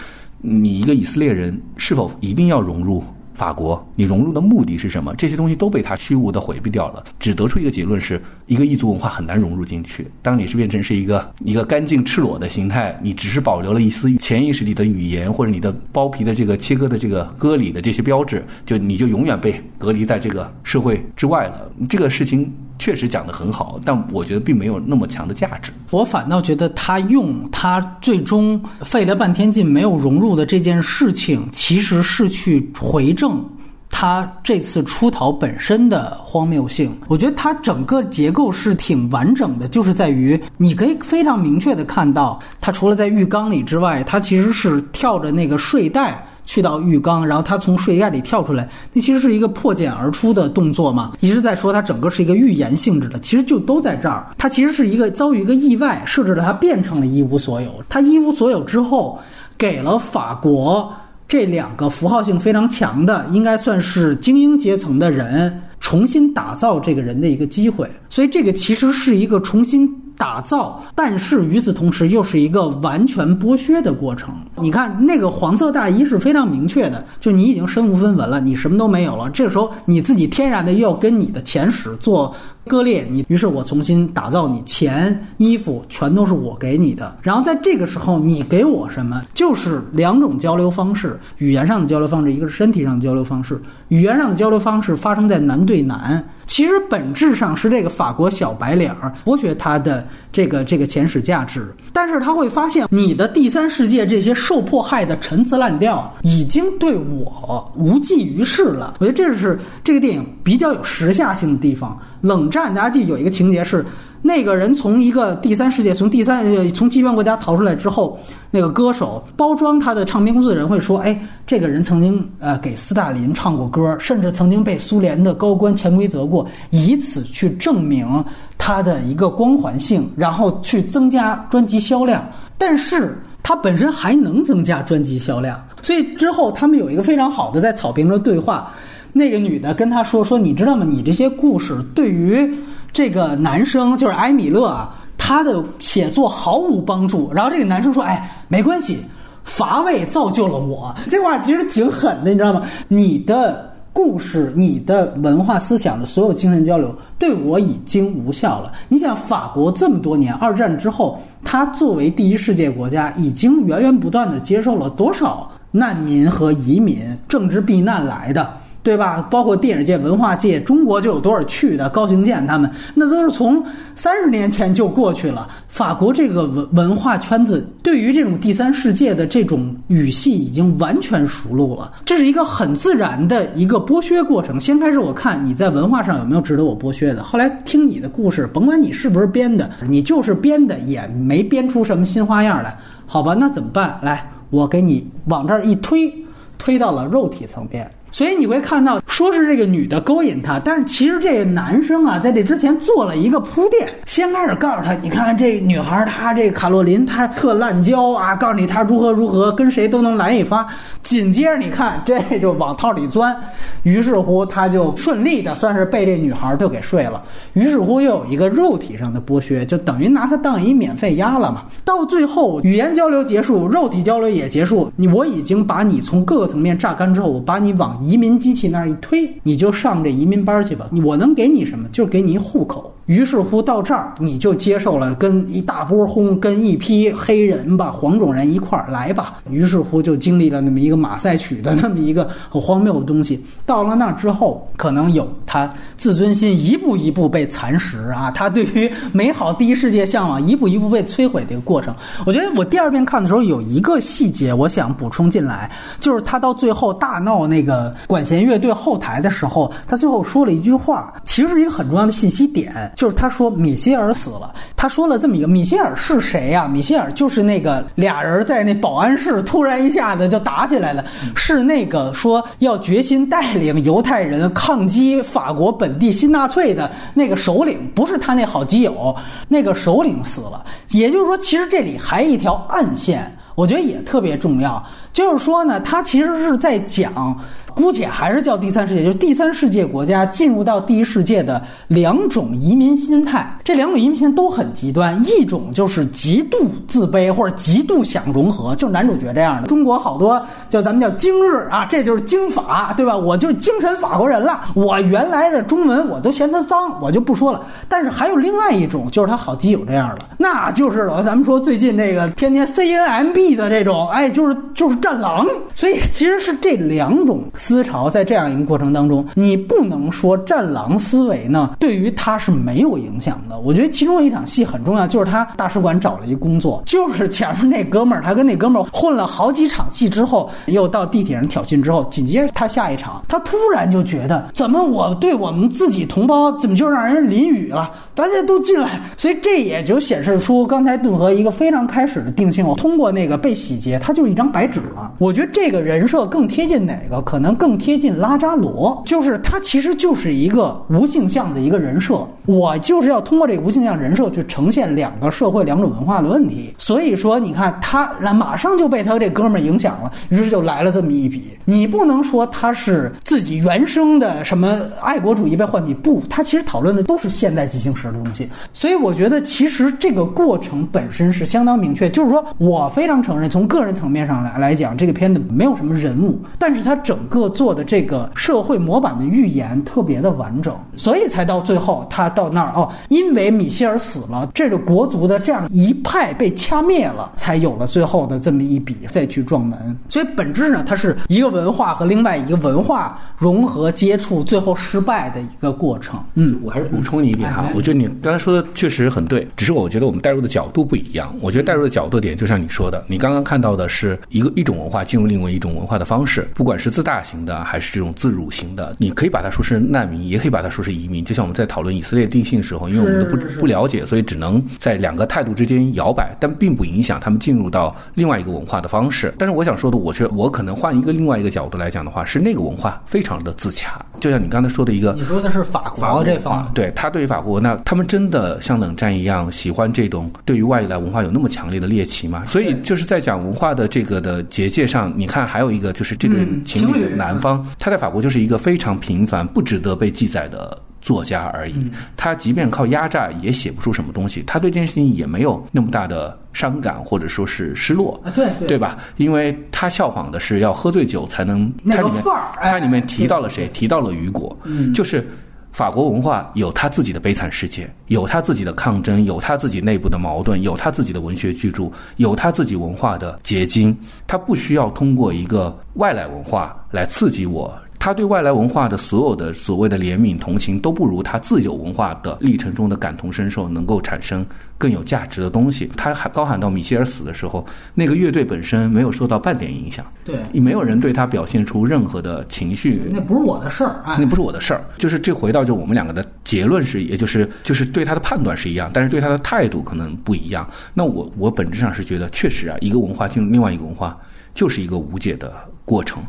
你一个以色列人是否一定要融入？法国，你融入的目的是什么？这些东西都被他虚无的回避掉了，只得出一个结论：是一个异族文化很难融入进去。当你是变成是一个一个干净赤裸的形态，你只是保留了一丝潜意识里的语言或者你的包皮的这个切割的这个割礼的这些标志，就你就永远被隔离在这个社会之外了。这个事情确实讲得很好，但我觉得并没有那么强的价值。我反倒觉得他用他最终费了半天劲没有融入的这件事情，其实是去回正他这次出逃本身的荒谬性。我觉得它整个结构是挺完整的，就是在于你可以非常明确的看到，他除了在浴缸里之外，他其实是跳着那个睡袋。去到浴缸，然后他从睡袋里跳出来，那其实是一个破茧而出的动作嘛。一直在说他整个是一个预言性质的，其实就都在这儿。他其实是一个遭遇一个意外，设置了他变成了一无所有。他一无所有之后，给了法国这两个符号性非常强的，应该算是精英阶层的人，重新打造这个人的一个机会。所以这个其实是一个重新。打造，但是与此同时又是一个完全剥削的过程。你看那个黄色大衣是非常明确的，就你已经身无分文了，你什么都没有了。这个时候你自己天然的又要跟你的前史做。割裂你，于是我重新打造你，钱、衣服全都是我给你的。然后在这个时候，你给我什么？就是两种交流方式：语言上的交流方式，一个是身体上的交流方式。语言上的交流方式发生在男对男，其实本质上是这个法国小白脸儿剥削他的这个这个前史价值。但是他会发现，你的第三世界这些受迫害的陈词滥调已经对我无济于事了。我觉得这是这个电影比较有时下性的地方。冷战，大家记得有一个情节是，那个人从一个第三世界，从第三从极端国家逃出来之后，那个歌手包装他的唱片公司的人会说，哎，这个人曾经呃给斯大林唱过歌，甚至曾经被苏联的高官潜规则过，以此去证明他的一个光环性，然后去增加专辑销量。但是他本身还能增加专辑销量，所以之后他们有一个非常好的在草坪上对话。那个女的跟他说：“说你知道吗？你这些故事对于这个男生，就是埃米勒啊，他的写作毫无帮助。”然后这个男生说：“哎，没关系，乏味造就了我。”这话其实挺狠的，你知道吗？你的故事、你的文化思想的所有精神交流，对我已经无效了。你想，法国这么多年，二战之后，他作为第一世界国家，已经源源不断的接受了多少难民和移民、政治避难来的。对吧？包括电影界、文化界，中国就有多少去的？高行健他们，那都是从三十年前就过去了。法国这个文文化圈子，对于这种第三世界的这种语系已经完全熟络了。这是一个很自然的一个剥削过程。先开始我看你在文化上有没有值得我剥削的，后来听你的故事，甭管你是不是编的，你就是编的，也没编出什么新花样来，好吧？那怎么办？来，我给你往这儿一推，推到了肉体层面。所以你会看到，说是这个女的勾引他，但是其实这个男生啊，在这之前做了一个铺垫。先开始告诉他，你看这女孩，她这卡洛琳，她特滥交啊，告诉你她如何如何，跟谁都能来一发。紧接着你看，这就往套里钻，于是乎他就顺利的算是被这女孩就给睡了。于是乎又有一个肉体上的剥削，就等于拿她当一免费鸭了嘛。到最后语言交流结束，肉体交流也结束，你我已经把你从各个层面榨干之后，我把你往。移民机器那儿一推，你就上这移民班去吧。我能给你什么？就是给你一户口。于是乎到这儿，你就接受了跟一大波轰，跟一批黑人吧、黄种人一块儿来吧。于是乎就经历了那么一个马赛曲的那么一个很荒谬的东西。到了那之后，可能有他自尊心一步一步被蚕食啊，他对于美好第一世界向往一步一步被摧毁的一个过程。我觉得我第二遍看的时候有一个细节，我想补充进来，就是他到最后大闹那个管弦乐队后台的时候，他最后说了一句话，其实是一个很重要的信息点。就是他说米歇尔死了，他说了这么一个米歇尔是谁呀？米歇尔就是那个俩人在那保安室突然一下子就打起来了，是那个说要决心带领犹太人抗击法国本地新纳粹的那个首领，不是他那好基友，那个首领死了。也就是说，其实这里还一条暗线，我觉得也特别重要，就是说呢，他其实是在讲。姑且还是叫第三世界，就是第三世界国家进入到第一世界的两种移民心态。这两种移民心态都很极端，一种就是极度自卑或者极度想融合，就是男主角这样的。中国好多叫咱们叫精日啊，这就是精法，对吧？我就精神法国人了。我原来的中文我都嫌它脏，我就不说了。但是还有另外一种，就是他好基友这样的，那就是咱们说最近这个天天 C N M B 的这种，哎，就是就是战狼。所以其实是这两种。思潮，在这样一个过程当中，你不能说战狼思维呢对于他是没有影响的。我觉得其中一场戏很重要，就是他大使馆找了一工作，就是前面那哥们儿，他跟那哥们儿混了好几场戏之后，又到地铁上挑衅之后，紧接着他下一场，他突然就觉得，怎么我对我们自己同胞怎么就让人淋雨了？大家都进来，所以这也就显示出刚才顿河一个非常开始的定性。通过那个被洗劫，他就是一张白纸了。我觉得这个人设更贴近哪个？可能更贴近拉扎罗，就是他其实就是一个无性向的一个人设。我就是要通过这个无性向人设去呈现两个社会、两种文化的问题。所以说，你看他来马上就被他这哥们儿影响了，于是就来了这么一笔。你不能说他是自己原生的什么爱国主义被唤起，不，他其实讨论的都是现代进行时的东西。所以我觉得，其实这个过程本身是相当明确，就是说我非常承认，从个人层面上来来讲，这个片子没有什么人物，但是他整个做的这个社会模板的预言特别的完整，所以才到最后他到那儿哦，因为米歇尔死了，这个国族的这样一派被掐灭了，才有了最后的这么一笔再去撞门。所以本质呢，它是一个文化和另外一个文化融合接触，最后失败的一个过程。嗯，我还是补充你一点哈，我觉得你刚才说的确实很对，只是我觉得我们带入的角度不一样。我觉得带入的角度点就像你说的，你刚刚看到的是一个一种文化进入另外一种文化的方式，不管是自大型的还是这种自辱型的，你可以把它说是难民，也可以把它说是移民。就像我们在讨论以色列定性的时候，因为我们都不不了解，所以只能在两个态度之间摇摆，但并不影响他们进入到另外一个文化的方式。但是我想说的，我觉我可能换一个另外一个角度来讲的话，是那个文化非常的自洽，就像你刚才说的一个你说的是法国这方。对他对于法国，那他们真的像冷战一样喜欢这种对于外来文化有那么强烈的猎奇吗？所以就是在讲文化的这个的结界上，你看还有一个就是这对嗯情侣情侣男方，他在法国就是一个非常平凡、不值得被记载的。作家而已，他即便靠压榨也写不出什么东西，他对这件事情也没有那么大的伤感或者说是失落，啊对对对吧？因为他效仿的是要喝醉酒才能，那个它里面范儿哎它里面提到了谁？提到了雨果，就是法国文化有他自己的悲惨世界，有他自己的抗争，有他自己内部的矛盾，有他自己的文学巨著，有他自己文化的结晶。他不需要通过一个外来文化来刺激我。他对外来文化的所有的所谓的怜悯同情，都不如他自有文化的历程中的感同身受能够产生更有价值的东西。他喊高喊到米歇尔死的时候，那个乐队本身没有受到半点影响，对没有人对他表现出任何的情绪那不是我的事儿，啊那，不是我的事儿。就是这回到就我们两个的结论是，也就是就是对他的判断是一样，但是对他的态度可能不一样。那我我本质上是觉得，确实啊，一个文化进入另外一个文化，就是一个无解的过程。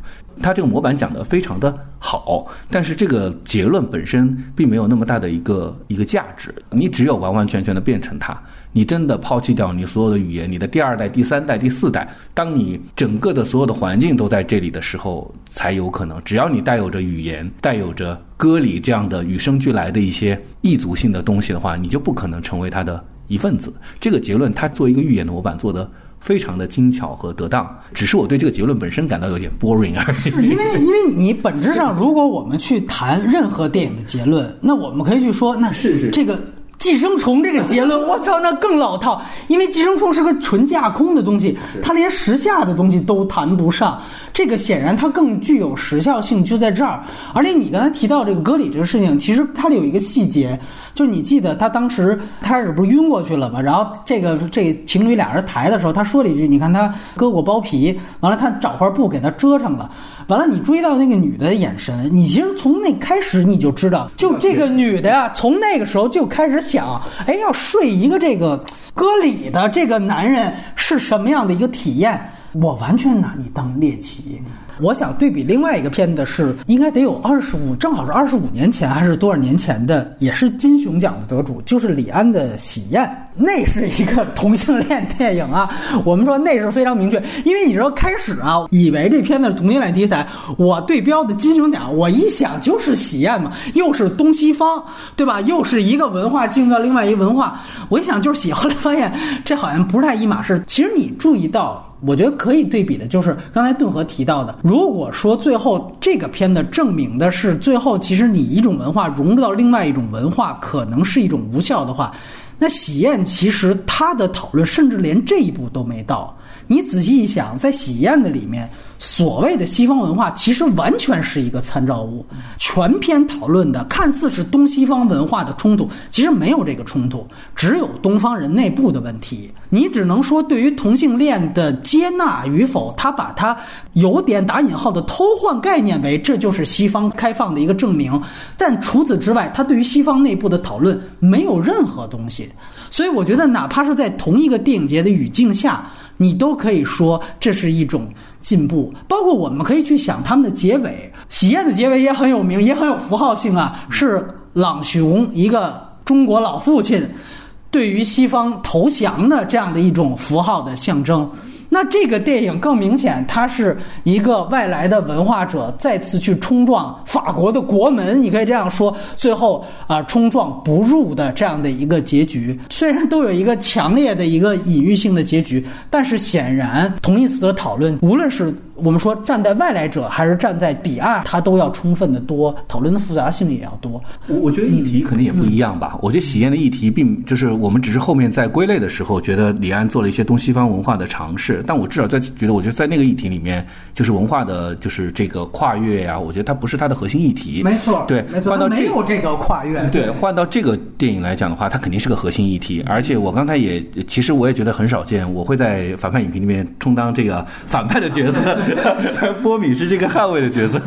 他这个模板讲的非常的好，但是这个结论本身并没有那么大的一个一个价值。你只有完完全全的变成它，你真的抛弃掉你所有的语言，你的第二代、第三代、第四代，当你整个的所有的环境都在这里的时候，才有可能。只要你带有着语言，带有着歌里这样的与生俱来的一些异族性的东西的话，你就不可能成为它的一份子。这个结论，它做一个预言的模板做的。非常的精巧和得当，只是我对这个结论本身感到有点 boring 而已。是因为因为你本质上，如果我们去谈任何电影的结论，那我们可以去说，那是是这个。寄生虫这个结论，我操，那更老套，因为寄生虫是个纯架空的东西，它连时下的东西都谈不上。这个显然它更具有时效性，就在这儿。而且你刚才提到这个歌里这个事情，其实它里有一个细节，就是你记得他当时开始不是晕过去了吗？然后这个这情侣俩人抬的时候，他说了一句：“你看他割过包皮，完了他找块布给他遮上了。”完了，你注意到那个女的眼神，你其实从那开始你就知道，就这个女的呀，从那个时候就开始想，哎，要睡一个这个割礼的这个男人是什么样的一个体验？我完全拿你当猎奇。我想对比另外一个片子是，应该得有二十五，正好是二十五年前还是多少年前的，也是金熊奖的得主，就是李安的《喜宴》，那是一个同性恋电影啊。*laughs* 我们说那是非常明确，因为你知道开始啊，以为这片子是同性恋题材，我对标的金熊奖，我一想就是《喜宴》嘛，又是东西方，对吧？又是一个文化进入到另外一个文化，我一想就是喜，后来发现这好像不是太一码事。其实你注意到。我觉得可以对比的就是刚才顿河提到的，如果说最后这个片子证明的是最后其实你一种文化融入到另外一种文化可能是一种无效的话，那喜宴其实它的讨论甚至连这一步都没到。你仔细一想，在喜宴的里面，所谓的西方文化其实完全是一个参照物，全篇讨论的看似是东西方文化的冲突，其实没有这个冲突，只有东方人内部的问题。你只能说对于同性恋的接纳与否，他把它有点打引号的偷换概念为这就是西方开放的一个证明，但除此之外，他对于西方内部的讨论没有任何东西。所以我觉得，哪怕是在同一个电影节的语境下，你都可以说这是一种进步。包括我们可以去想他们的结尾，喜宴的结尾也很有名，也很有符号性啊，是朗雄一个中国老父亲对于西方投降的这样的一种符号的象征。那这个电影更明显，它是一个外来的文化者再次去冲撞法国的国门，你可以这样说，最后啊冲撞不入的这样的一个结局。虽然都有一个强烈的一个隐喻性的结局，但是显然同义词的讨论，无论是我们说站在外来者还是站在彼岸，它都要充分的多，讨论的复杂性也要多。我我觉得议题肯定也不一样吧。我觉得喜宴的议题并就是我们只是后面在归类的时候，觉得李安做了一些东西方文化的尝试。但我至少在觉得，我觉得在那个议题里面，就是文化的，就是这个跨越呀，我觉得它不是它的核心议题。没错，对，没错，换到这有这个跨越。对，换到这个电影来讲的话，它肯定是个核心议题。而且我刚才也，其实我也觉得很少见，我会在反派影评里面充当这个反派的角色，*laughs* 波米是这个捍卫的角色，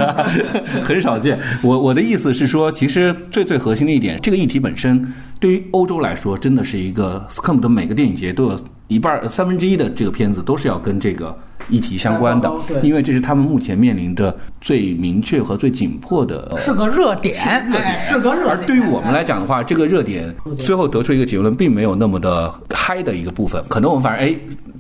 很少见。我我的意思是说，其实最最核心的一点，这个议题本身对于欧洲来说，真的是一个恨不得每个电影节都有一半三分之一的这个片子都是要跟这个议题相关的，*laughs* 因为这是他们目前面临着最明确和最紧迫的是个热点，哎，是个热点。而对于我们来讲的话，这个热点最后得出一个结论，并没有那么的嗨的一个部分。可能我们反而哎，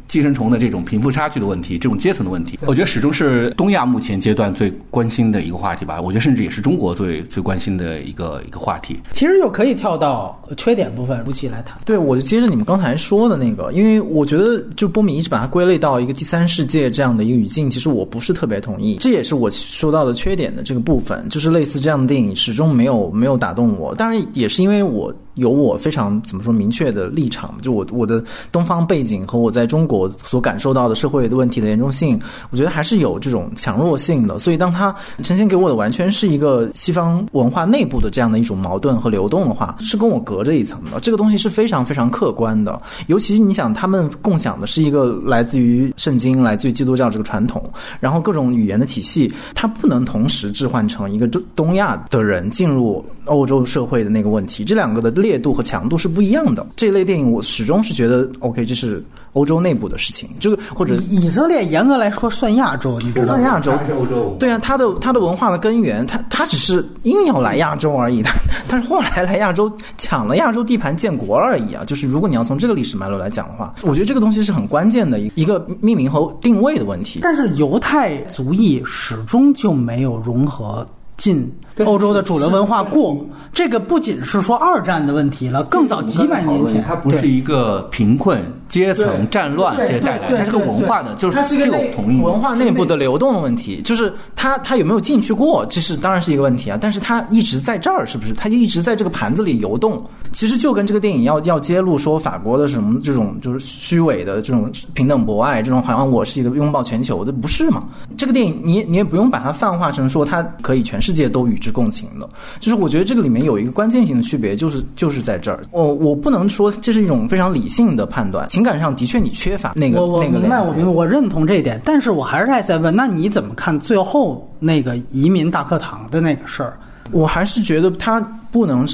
寄生虫的这种贫富差距的问题，这种阶层的问题，我觉得始终是东亚目前阶段最关心的一个话题吧。我觉得甚至也是中国最最关心的一个一个话题。其实又可以跳到缺点部分，夫妻来谈。对，我就接着你们刚才说的那个，因为我觉得就波米一直把它归类到一个第三世界这样的一个语境，其实我不是特别同意，这也是我说到的缺点的这个部分，就是类似这样的电影始终没有没有打动我。当然也是因为我有我非常怎么说明确的立场，就我我的东方背景和我在中国所感受到的社会的问题的严重性，我觉得还是有这种强弱性的。所以当它呈现给我的完全是一个西方文化内部的这样的一种矛盾和流动的话，是跟我隔着一层的。这个东西是非常非常客观的，尤其你想，他们共享的是一个来自于圣经、来自于基督教这个传统，然后各种语言的体系，它不能同时置换成一个东东亚的人进入欧洲社会的那个问题，这两个的烈度和强度是不一样的。这类电影我始终是觉得，OK，这是欧洲内部的事情，这个或者以色列严格来说算亚洲，你知道？算亚洲，欧洲对啊，它的它的文化的根源，它它只是硬要来亚洲而已，*laughs* 它但是后来来亚洲抢了亚洲地盘建国而已啊。就是如果你要从这个历史脉络来讲的话，我觉得这个东西是很关键的一一个命名和定位的问题。但是犹太族裔始终就没有融合进欧洲的主流文化过。这个不仅是说二战的问题了，更早几百年前，它不是一个贫困阶层战乱这些带来的，它是个文化的，就是它是一个这个同意。文化内部的流动的问题，就是它它有没有进去过，这是当然是一个问题啊。但是它一直在这儿，是不是？它就一直在这个盘子里游动。其实就跟这个电影要要揭露说法国的什么这种就是虚伪的这种平等博爱，这种好像我是一个拥抱全球的，不是嘛？这个电影你你也不用把它泛化成说它可以全世界都与之共情的。就是我觉得这个里面有一个关键性的区别，就是就是在这儿。我我不能说这是一种非常理性的判断，情感上的确你缺乏那个我我那个明白，我明白，我认同这一点。但是我还是在在问，那你怎么看最后那个移民大课堂的那个事儿？我还是觉得他不能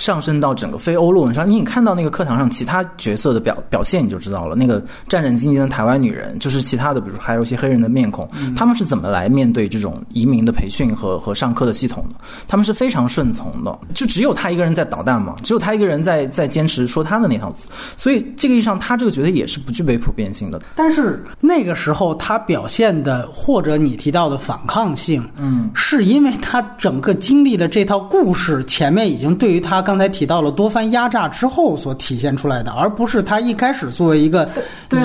上升到整个非欧陆文上。你看到那个课堂上其他角色的表表现，你就知道了。那个战战兢兢的台湾女人，就是其他的，比如说还有一些黑人的面孔，他们是怎么来面对这种移民的培训和和上课的系统的？他们是非常顺从的，就只有他一个人在捣蛋嘛，只有他一个人在在坚持说他的那套词。所以这个意义上，他这个角色也是不具备普遍性的。但是那个时候他表现的，或者你提到的反抗性，嗯，是因为他整个经历的这套故事，前面已经对于他刚才提到了多番压榨之后所体现出来的，而不是他一开始作为一个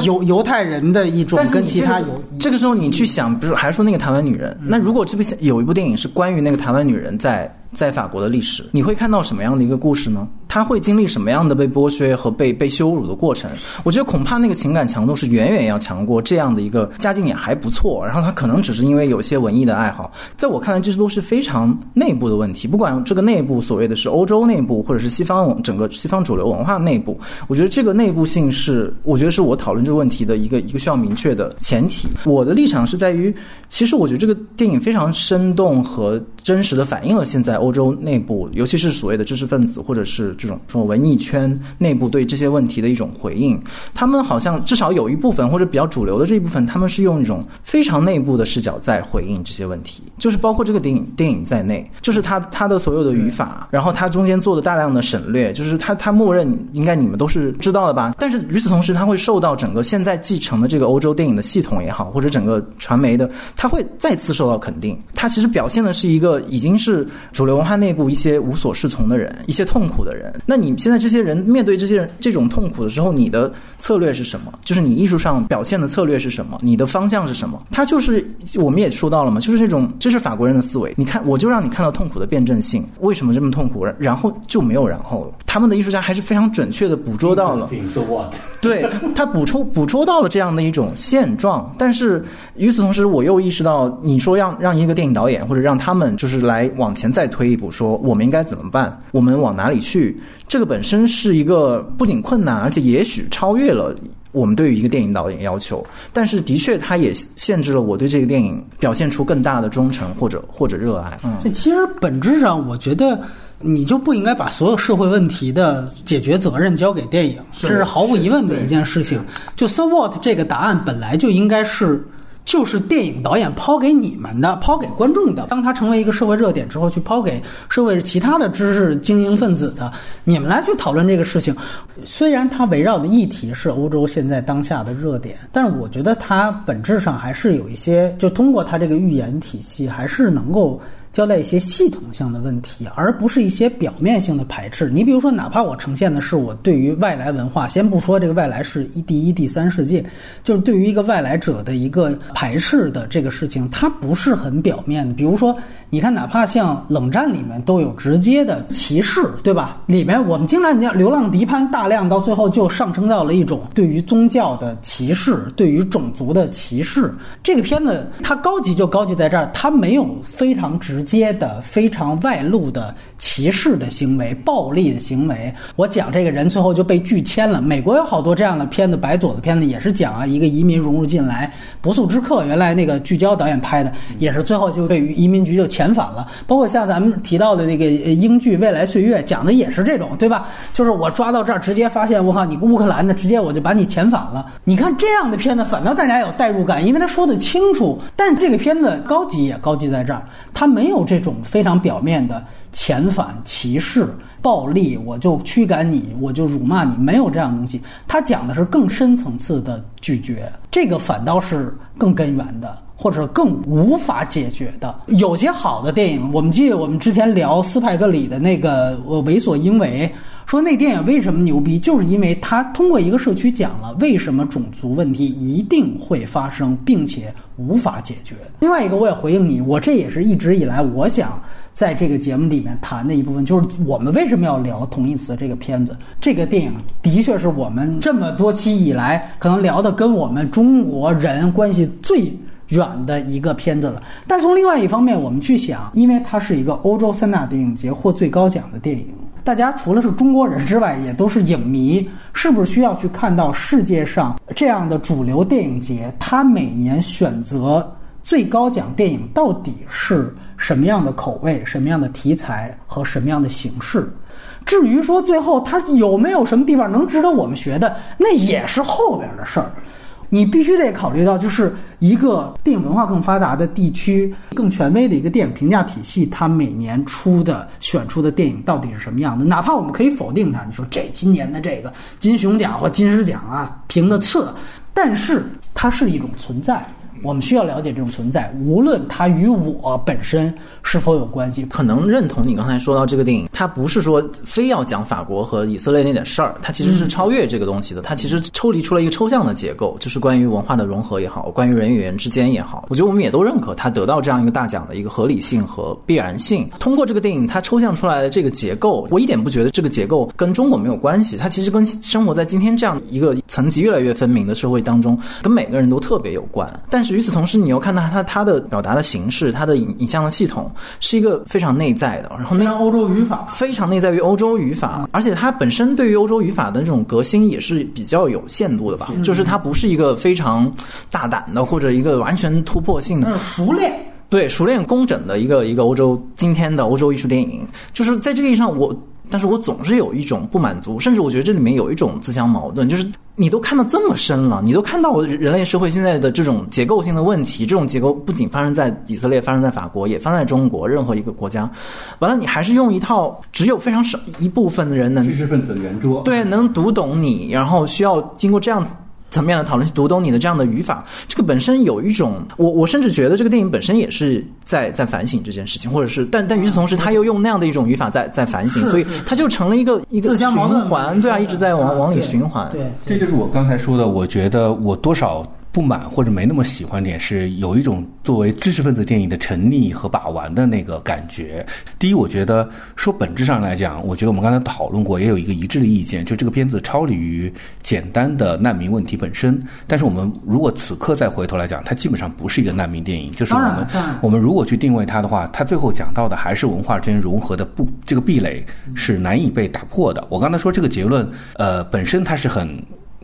犹犹太人的一种跟其他有这个时候你去想，比如还说那个台湾女人，那如果这部有一部电影是关于那个台湾女人在在法国的历史，你会看到什么样的一个故事呢？他会经历什么样的被剥削和被被羞辱的过程？我觉得恐怕那个情感强度是远远要强过这样的一个家境也还不错，然后他可能只是因为有些文艺的爱好。在我看来，这些都是非常内部的问题。不管这个内部所谓的是欧洲内部，或者是西方整个西方主流文化内部，我觉得这个内部性是，我觉得是我讨论这个问题的一个一个需要明确的前提。我的立场是在于，其实我觉得这个电影非常生动和真实的反映了现在欧洲内部，尤其是所谓的知识分子或者是这种说文艺圈内部对这些问题的一种回应。他们好像至少有一部分或者比较主流的这一部分，他们是用一种非常内部的视角在回应这些问题，就是包括这个电影电影在内，就是他他的所有的语法，然后他中间做的大量的省略，就是他他默认应该你们都是知道的吧？但是与此同时，他会受到整个现在继承的这个欧洲电影的系统也好，或者整个传媒的，他会再次受到肯定。他其实表现的是一个已经是主流文化内部一些无所适从的人，一些痛苦的人。那你现在这些人面对这些人这种痛苦的时候，你的策略是什么？就是你艺术上表现的策略是什么？你的方向是什么？他就是我们也说到了嘛，就是这种这是法国人的思维。你看，我就让你看到痛苦的辩证性，为什么这么痛苦？然后就没有然后了。他们的艺术家还是非常准确的捕捉到了，*laughs* 对他他捕捉捕捉到了这样的一种现状。但是与此同时，我又意识到，你说让让一个电影导演或者让他们就是来往前再推一步，说我们应该怎么办？我们往哪里去？这个本身是一个不仅困难，而且也许超越了我们对于一个电影导演要求。但是的确，它也限制了我对这个电影表现出更大的忠诚或者或者热爱。嗯，这其实本质上，我觉得你就不应该把所有社会问题的解决责任交给电影，这是毫无疑问的一件事情。就 So what 这个答案本来就应该是。就是电影导演抛给你们的，抛给观众的。当他成为一个社会热点之后，去抛给社会其他的知识精英分子的，你们来去讨论这个事情。虽然它围绕的议题是欧洲现在当下的热点，但是我觉得它本质上还是有一些，就通过它这个预言体系，还是能够。交代一些系统性的问题，而不是一些表面性的排斥。你比如说，哪怕我呈现的是我对于外来文化，先不说这个外来是一第一、第三世界，就是对于一个外来者的一个排斥的这个事情，它不是很表面的。比如说，你看，哪怕像冷战里面都有直接的歧视，对吧？里面我们经常讲流浪迪潘，大量到最后就上升到了一种对于宗教的歧视，对于种族的歧视。这个片子它高级就高级在这儿，它没有非常直。接的非常外露的歧视的行为、暴力的行为，我讲这个人最后就被拒签了。美国有好多这样的片子，白左的片子也是讲啊，一个移民融入进来，《不速之客》原来那个聚焦导演拍的，也是最后就被移民局就遣返了。包括像咱们提到的那个英剧《未来岁月》，讲的也是这种，对吧？就是我抓到这儿，直接发现我靠，你乌克兰的，直接我就把你遣返了。你看这样的片子，反倒大家有代入感，因为他说的清楚。但这个片子高级也高级在这儿，他没有。有这种非常表面的遣返、歧视、暴力，我就驱赶你，我就辱骂你，没有这样东西。他讲的是更深层次的拒绝，这个反倒是更根源的，或者更无法解决的。有些好的电影，我们记得我们之前聊斯派克里的那个《为所应为》。说那电影为什么牛逼，就是因为他通过一个社区讲了为什么种族问题一定会发生，并且无法解决。另外一个，我也回应你，我这也是一直以来我想在这个节目里面谈的一部分，就是我们为什么要聊同义词这个片子。这个电影的确是我们这么多期以来可能聊的跟我们中国人关系最远的一个片子了。但从另外一方面，我们去想，因为它是一个欧洲三大电影节获最高奖的电影。大家除了是中国人之外，也都是影迷，是不是需要去看到世界上这样的主流电影节？它每年选择最高奖电影到底是什么样的口味、什么样的题材和什么样的形式？至于说最后它有没有什么地方能值得我们学的，那也是后边的事儿。你必须得考虑到，就是一个电影文化更发达的地区、更权威的一个电影评价体系，它每年出的选出的电影到底是什么样的？哪怕我们可以否定它，你说这今年的这个金熊奖或金狮奖啊评的次，但是它是一种存在。我们需要了解这种存在，无论它与我本身是否有关系。可能认同你刚才说到这个电影，它不是说非要讲法国和以色列那点事儿，它其实是超越这个东西的。它其实抽离出了一个抽象的结构，就是关于文化的融合也好，关于人与人之间也好，我觉得我们也都认可它得到这样一个大奖的一个合理性和必然性。通过这个电影，它抽象出来的这个结构，我一点不觉得这个结构跟中国没有关系，它其实跟生活在今天这样一个层级越来越分明的社会当中，跟每个人都特别有关。但是与此同时，你又看到它它的表达的形式，它的影影像的系统是一个非常内在的，然后那非常欧洲语法，非常内在于欧洲语法，而且它本身对于欧洲语法的这种革新也是比较有限度的吧，就是它不是一个非常大胆的或者一个完全突破性的熟练。对熟练工整的一个一个欧洲今天的欧洲艺术电影，就是在这个意义上我。但是我总是有一种不满足，甚至我觉得这里面有一种自相矛盾，就是你都看到这么深了，你都看到人类社会现在的这种结构性的问题，这种结构不仅发生在以色列，发生在法国，也发生在中国任何一个国家。完了，你还是用一套只有非常少一部分的人能知识分子的圆桌，对能读懂你，然后需要经过这样。层面的讨论去读懂你的这样的语法，这个本身有一种，我我甚至觉得这个电影本身也是在在反省这件事情，或者是，但但与此同时，他又用那样的一种语法在在反省，所以它就成了一个一个自相矛盾。循环，对啊，一直在往往里循环。对，这就是我刚才说的，我觉得我多少不满或者没那么喜欢点，是有一种作为知识分子电影的沉溺和把玩的那个感觉。第一，我觉得说本质上来讲，我觉得我们刚才讨论过，也有一个一致的意见，就这个片子超离于简单的难民问题本身。但是我们如果此刻再回头来讲，它基本上不是一个难民电影，就是我们我们如果去定位它的话，它最后讲到的还是文化之间融合的不这个壁垒是难以被打破的。我刚才说这个结论，呃，本身它是很。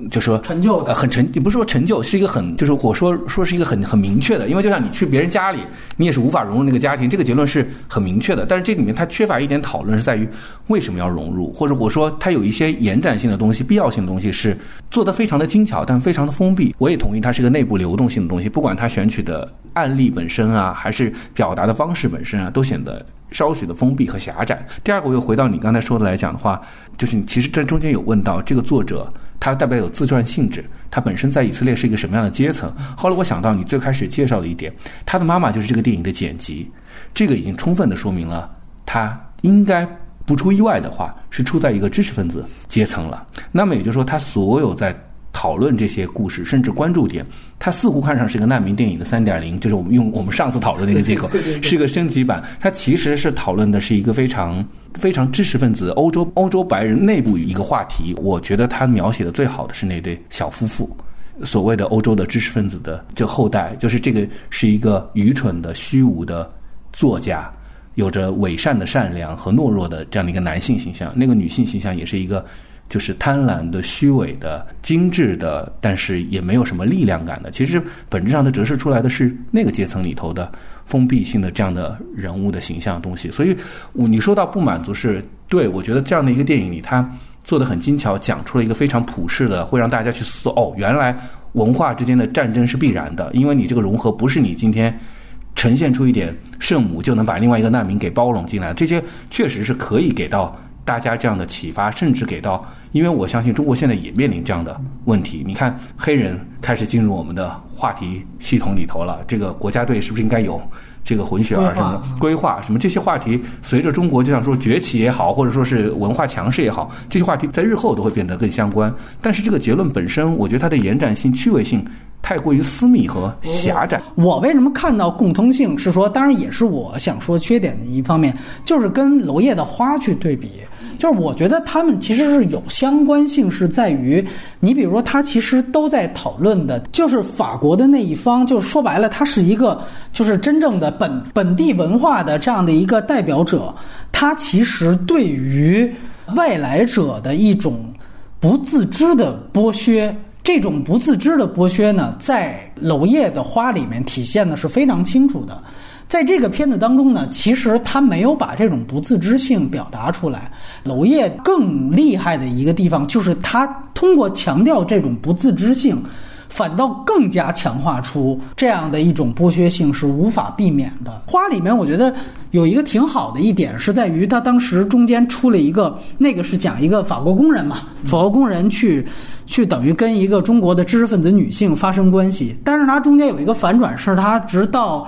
就说陈旧的呃，很陈，也不是说陈旧，是一个很，就是我说说是一个很很明确的，因为就像你去别人家里，你也是无法融入那个家庭，这个结论是很明确的。但是这里面它缺乏一点讨论，是在于为什么要融入，或者我说它有一些延展性的东西、必要性的东西是做的非常的精巧，但非常的封闭。我也同意它是一个内部流动性的东西，不管它选取的案例本身啊，还是表达的方式本身啊，都显得稍许的封闭和狭窄。第二个，我又回到你刚才说的来讲的话，就是你其实这中间有问到这个作者，它代表有自传性质，它本身在以色列是一个什么样的阶层？后来我想到你最开始介绍的一点，他的妈妈就是这个电影的剪辑，这个已经充分的说明了他应该。不出意外的话，是处在一个知识分子阶层了。那么也就是说，他所有在讨论这些故事，甚至关注点，它似乎看上是一个难民电影的三点零，就是我们用我们上次讨论那个借口，是一个升级版。它其实是讨论的是一个非常非常知识分子欧洲欧洲白人内部一个话题。我觉得他描写的最好的是那对小夫妇。所谓的欧洲的知识分子的这后代，就是这个是一个愚蠢的、虚无的作家，有着伪善的善良和懦弱的这样的一个男性形象。那个女性形象也是一个就是贪婪的、虚伪的、精致的，但是也没有什么力量感的。其实本质上它折射出来的是那个阶层里头的封闭性的这样的人物的形象的东西。所以，你说到不满足是对，我觉得这样的一个电影里，它做的很精巧，讲出了一个非常普世的，会让大家去思哦，原来文化之间的战争是必然的，因为你这个融合不是你今天。呈现出一点圣母就能把另外一个难民给包容进来，这些确实是可以给到大家这样的启发，甚至给到，因为我相信中国现在也面临这样的问题。你看，黑人开始进入我们的话题系统里头了，这个国家队是不是应该有这个混血儿什么规划？什么这些话题，随着中国就像说崛起也好，或者说是文化强势也好，这些话题在日后都会变得更相关。但是这个结论本身，我觉得它的延展性、趣味性太过于私密和狭窄。我为什么看到共通性是说，当然也是我想说缺点的一方面，就是跟娄烨的花去对比，就是我觉得他们其实是有相关性，是在于你比如说他其实都在讨论的，就是法国的那一方，就是说白了，他是一个就是真正的本本地文化的这样的一个代表者，他其实对于外来者的一种不自知的剥削。这种不自知的剥削呢，在娄烨的花里面体现的是非常清楚的。在这个片子当中呢，其实他没有把这种不自知性表达出来。娄烨更厉害的一个地方，就是他通过强调这种不自知性，反倒更加强化出这样的一种剥削性是无法避免的。花里面我觉得有一个挺好的一点是在于，他当时中间出了一个，那个是讲一个法国工人嘛，法国工人去去等于跟一个中国的知识分子女性发生关系，但是他中间有一个反转，是他直到。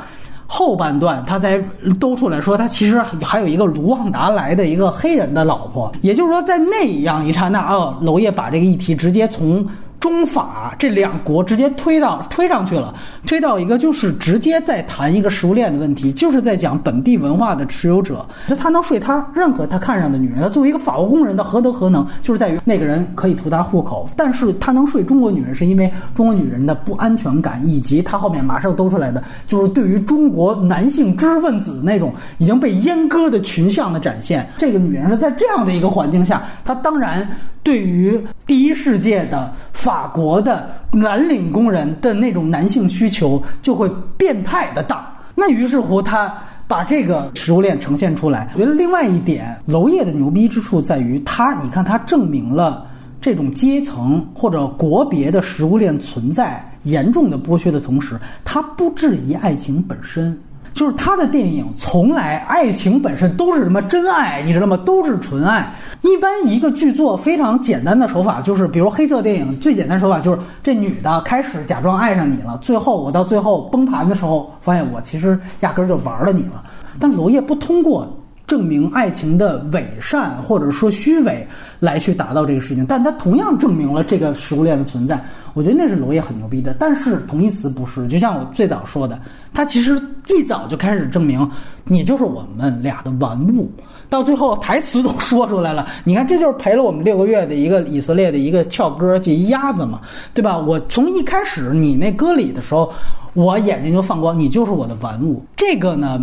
后半段，他才兜出来说，他其实还有一个卢旺达来的一个黑人的老婆。也就是说，在那样一刹那，哦，娄烨把这个议题直接从。中法这两国直接推到推上去了，推到一个就是直接在谈一个食物链的问题，就是在讲本地文化的持有者，就他能睡他任何他看上的女人。他作为一个法国工人，他何德何能？就是在于那个人可以图他户口，但是他能睡中国女人，是因为中国女人的不安全感，以及他后面马上兜出来的就是对于中国男性知识分子那种已经被阉割的群像的展现。这个女人是在这样的一个环境下，她当然。对于第一世界的法国的蓝领工人的那种男性需求，就会变态的大。那于是乎，他把这个食物链呈现出来。我觉得另外一点，娄烨的牛逼之处在于他，你看他证明了这种阶层或者国别的食物链存在严重的剥削的同时，他不质疑爱情本身。就是他的电影从来爱情本身都是什么真爱，你知道吗？都是纯爱。一般一个剧作非常简单的手法就是，比如黑色电影最简单手法就是这女的开始假装爱上你了，最后我到最后崩盘的时候，发现我其实压根儿就玩了你了。但娄烨不通过。证明爱情的伪善或者说虚伪来去达到这个事情，但它同样证明了这个食物链的存在。我觉得那是娄烨很牛逼的。但是同义词不是，就像我最早说的，他其实一早就开始证明你就是我们俩的玩物，到最后台词都说出来了。你看，这就是陪了我们六个月的一个以色列的一个翘歌，就一鸭子嘛，对吧？我从一开始你那歌里的时候，我眼睛就放光，你就是我的玩物。这个呢？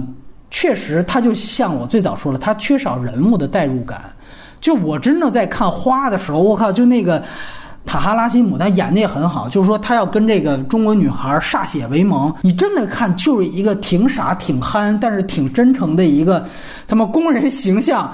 确实，他就像我最早说了，他缺少人物的代入感。就我真的在看花的时候，我靠，就那个塔哈拉辛姆，他演的也很好。就是说，他要跟这个中国女孩歃血为盟，你真的看就是一个挺傻、挺憨，但是挺真诚的一个他妈工人形象。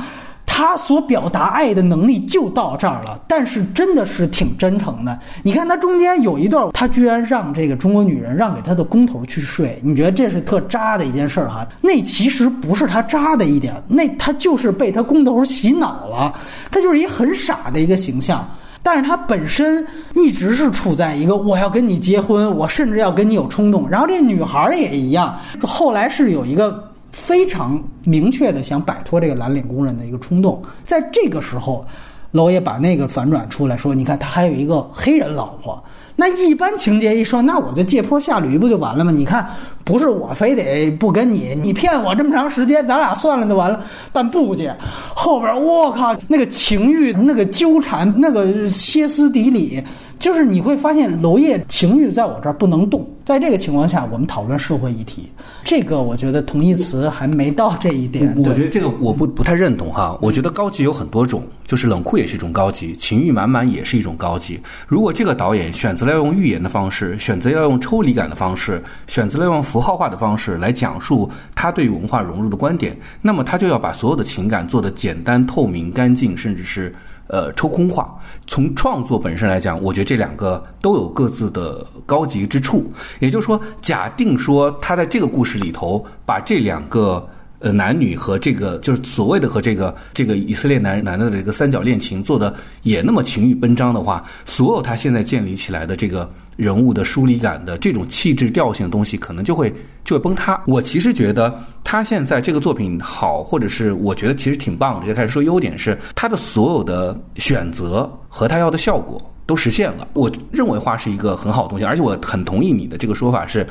他所表达爱的能力就到这儿了，但是真的是挺真诚的。你看他中间有一段，他居然让这个中国女人让给他的工头去睡，你觉得这是特渣的一件事儿哈？那其实不是他渣的一点，那他就是被他工头洗脑了，他就是一很傻的一个形象。但是他本身一直是处在一个我要跟你结婚，我甚至要跟你有冲动。然后这女孩也一样，后来是有一个。非常明确的想摆脱这个蓝领工人的一个冲动，在这个时候，娄烨把那个反转出来说：“你看，他还有一个黑人老婆。那一般情节一说，那我就借坡下驴不就完了吗？你看，不是我非得不跟你，你骗我这么长时间，咱俩算了就完了。但不去，后边我靠，那个情欲，那个纠缠，那个歇斯底里。”就是你会发现，娄烨情欲在我这儿不能动。在这个情况下，我们讨论社会议题，这个我觉得同义词还没到这一点。我觉得这个我不不太认同哈。我觉得高级有很多种，就是冷酷也是一种高级，情欲满满也是一种高级。如果这个导演选择了要用寓言的方式，选择要用抽离感的方式，选择了用符号化的方式来讲述他对文化融入的观点，那么他就要把所有的情感做得简单、透明、干净，甚至是。呃，抽空化。从创作本身来讲，我觉得这两个都有各自的高级之处。也就是说，假定说他在这个故事里头把这两个呃男女和这个就是所谓的和这个这个以色列男男的这个三角恋情做的也那么情欲奔张的话，所有他现在建立起来的这个。人物的疏离感的这种气质调性的东西，可能就会就会崩塌。我其实觉得他现在这个作品好，或者是我觉得其实挺棒的。就开始说优点是他的所有的选择和他要的效果都实现了。我认为画是一个很好的东西，而且我很同意你的这个说法是，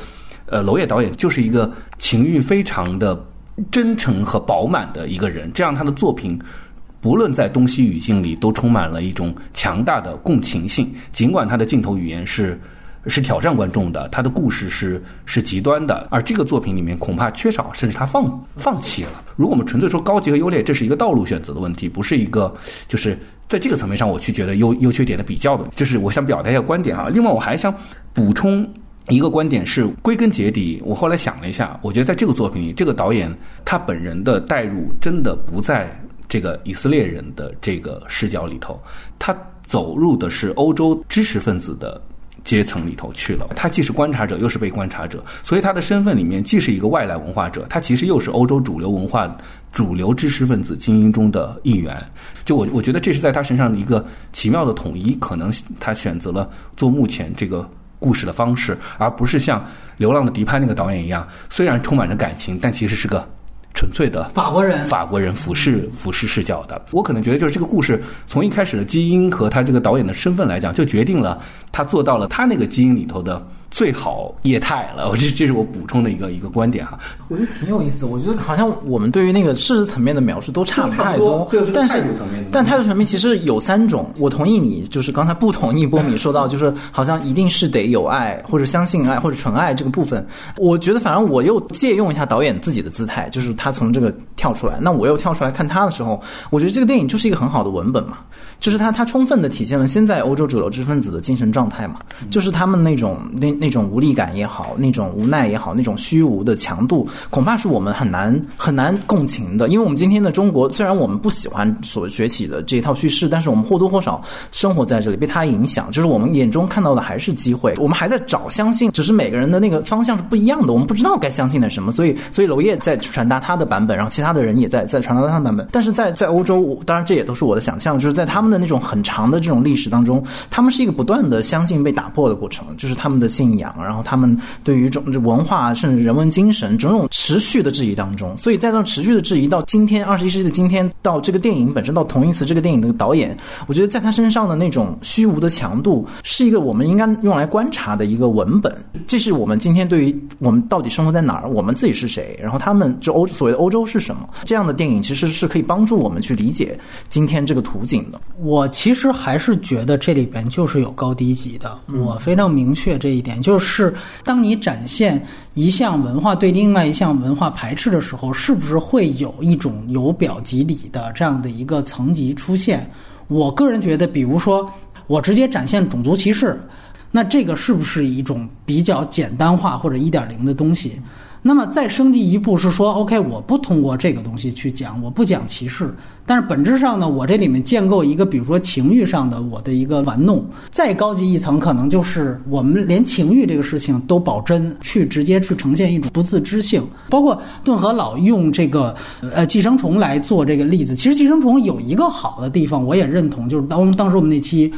呃，娄烨导演就是一个情欲非常的真诚和饱满的一个人，这样他的作品。不论在东西语境里，都充满了一种强大的共情性。尽管他的镜头语言是是挑战观众的，他的故事是是极端的，而这个作品里面恐怕缺少，甚至他放放弃了。如果我们纯粹说高级和优劣，这是一个道路选择的问题，不是一个就是在这个层面上我去觉得优优缺点的比较的。就是我想表达一下观点啊。另外，我还想补充一个观点是，归根结底，我后来想了一下，我觉得在这个作品里，这个导演他本人的代入真的不在。这个以色列人的这个视角里头，他走入的是欧洲知识分子的阶层里头去了。他既是观察者，又是被观察者，所以他的身份里面既是一个外来文化者，他其实又是欧洲主流文化、主流知识分子精英中的一员。就我我觉得这是在他身上的一个奇妙的统一，可能他选择了做目前这个故事的方式，而不是像《流浪的迪潘》那个导演一样，虽然充满着感情，但其实是个。纯粹的法国人，法国人俯视俯视视角的。我可能觉得，就是这个故事从一开始的基因和他这个导演的身份来讲，就决定了他做到了他那个基因里头的。最好业态了，我 *laughs* 这这是我补充的一个一个观点哈。我觉得挺有意思的。我觉得好像我们对于那个事实层面的描述都差不太多，但是但态度层面其实有三种。我同意你，就是刚才不同意波米说到，就是好像一定是得有爱或者相信爱或者纯爱这个部分。我觉得反正我又借用一下导演自己的姿态，就是他从这个跳出来，那我又跳出来看他的时候，我觉得这个电影就是一个很好的文本嘛，就是他他充分的体现了现在欧洲主流知识分子的精神状态嘛，就是他们那种那。那那种无力感也好，那种无奈也好，那种虚无的强度，恐怕是我们很难很难共情的。因为我们今天的中国，虽然我们不喜欢所崛起的这一套叙事，但是我们或多或少生活在这里，被它影响。就是我们眼中看到的还是机会，我们还在找相信，只是每个人的那个方向是不一样的，我们不知道该相信点什么。所以，所以娄烨在传达他的版本，然后其他的人也在在传达他的版本。但是在在欧洲，当然这也都是我的想象，就是在他们的那种很长的这种历史当中，他们是一个不断的相信被打破的过程，就是他们的信仰，然后他们。对于种文化甚至人文精神种种持续的质疑当中，所以在这持续的质疑到今天二十一世纪的今天，到这个电影本身，到同义词这个电影的导演，我觉得在他身上的那种虚无的强度，是一个我们应该用来观察的一个文本。这是我们今天对于我们到底生活在哪儿，我们自己是谁，然后他们就欧所谓的欧洲是什么这样的电影，其实是可以帮助我们去理解今天这个图景的。我其实还是觉得这里边就是有高低级的，我非常明确这一点，就是。当你展现一项文化对另外一项文化排斥的时候，是不是会有一种由表及里的这样的一个层级出现？我个人觉得，比如说我直接展现种族歧视，那这个是不是一种比较简单化或者一点零的东西？那么再升级一步是说，OK，我不通过这个东西去讲，我不讲歧视，但是本质上呢，我这里面建构一个，比如说情欲上的我的一个玩弄。再高级一层，可能就是我们连情欲这个事情都保真，去直接去呈现一种不自知性。包括顿河老用这个呃寄生虫来做这个例子，其实寄生虫有一个好的地方，我也认同，就是当当时我们那期。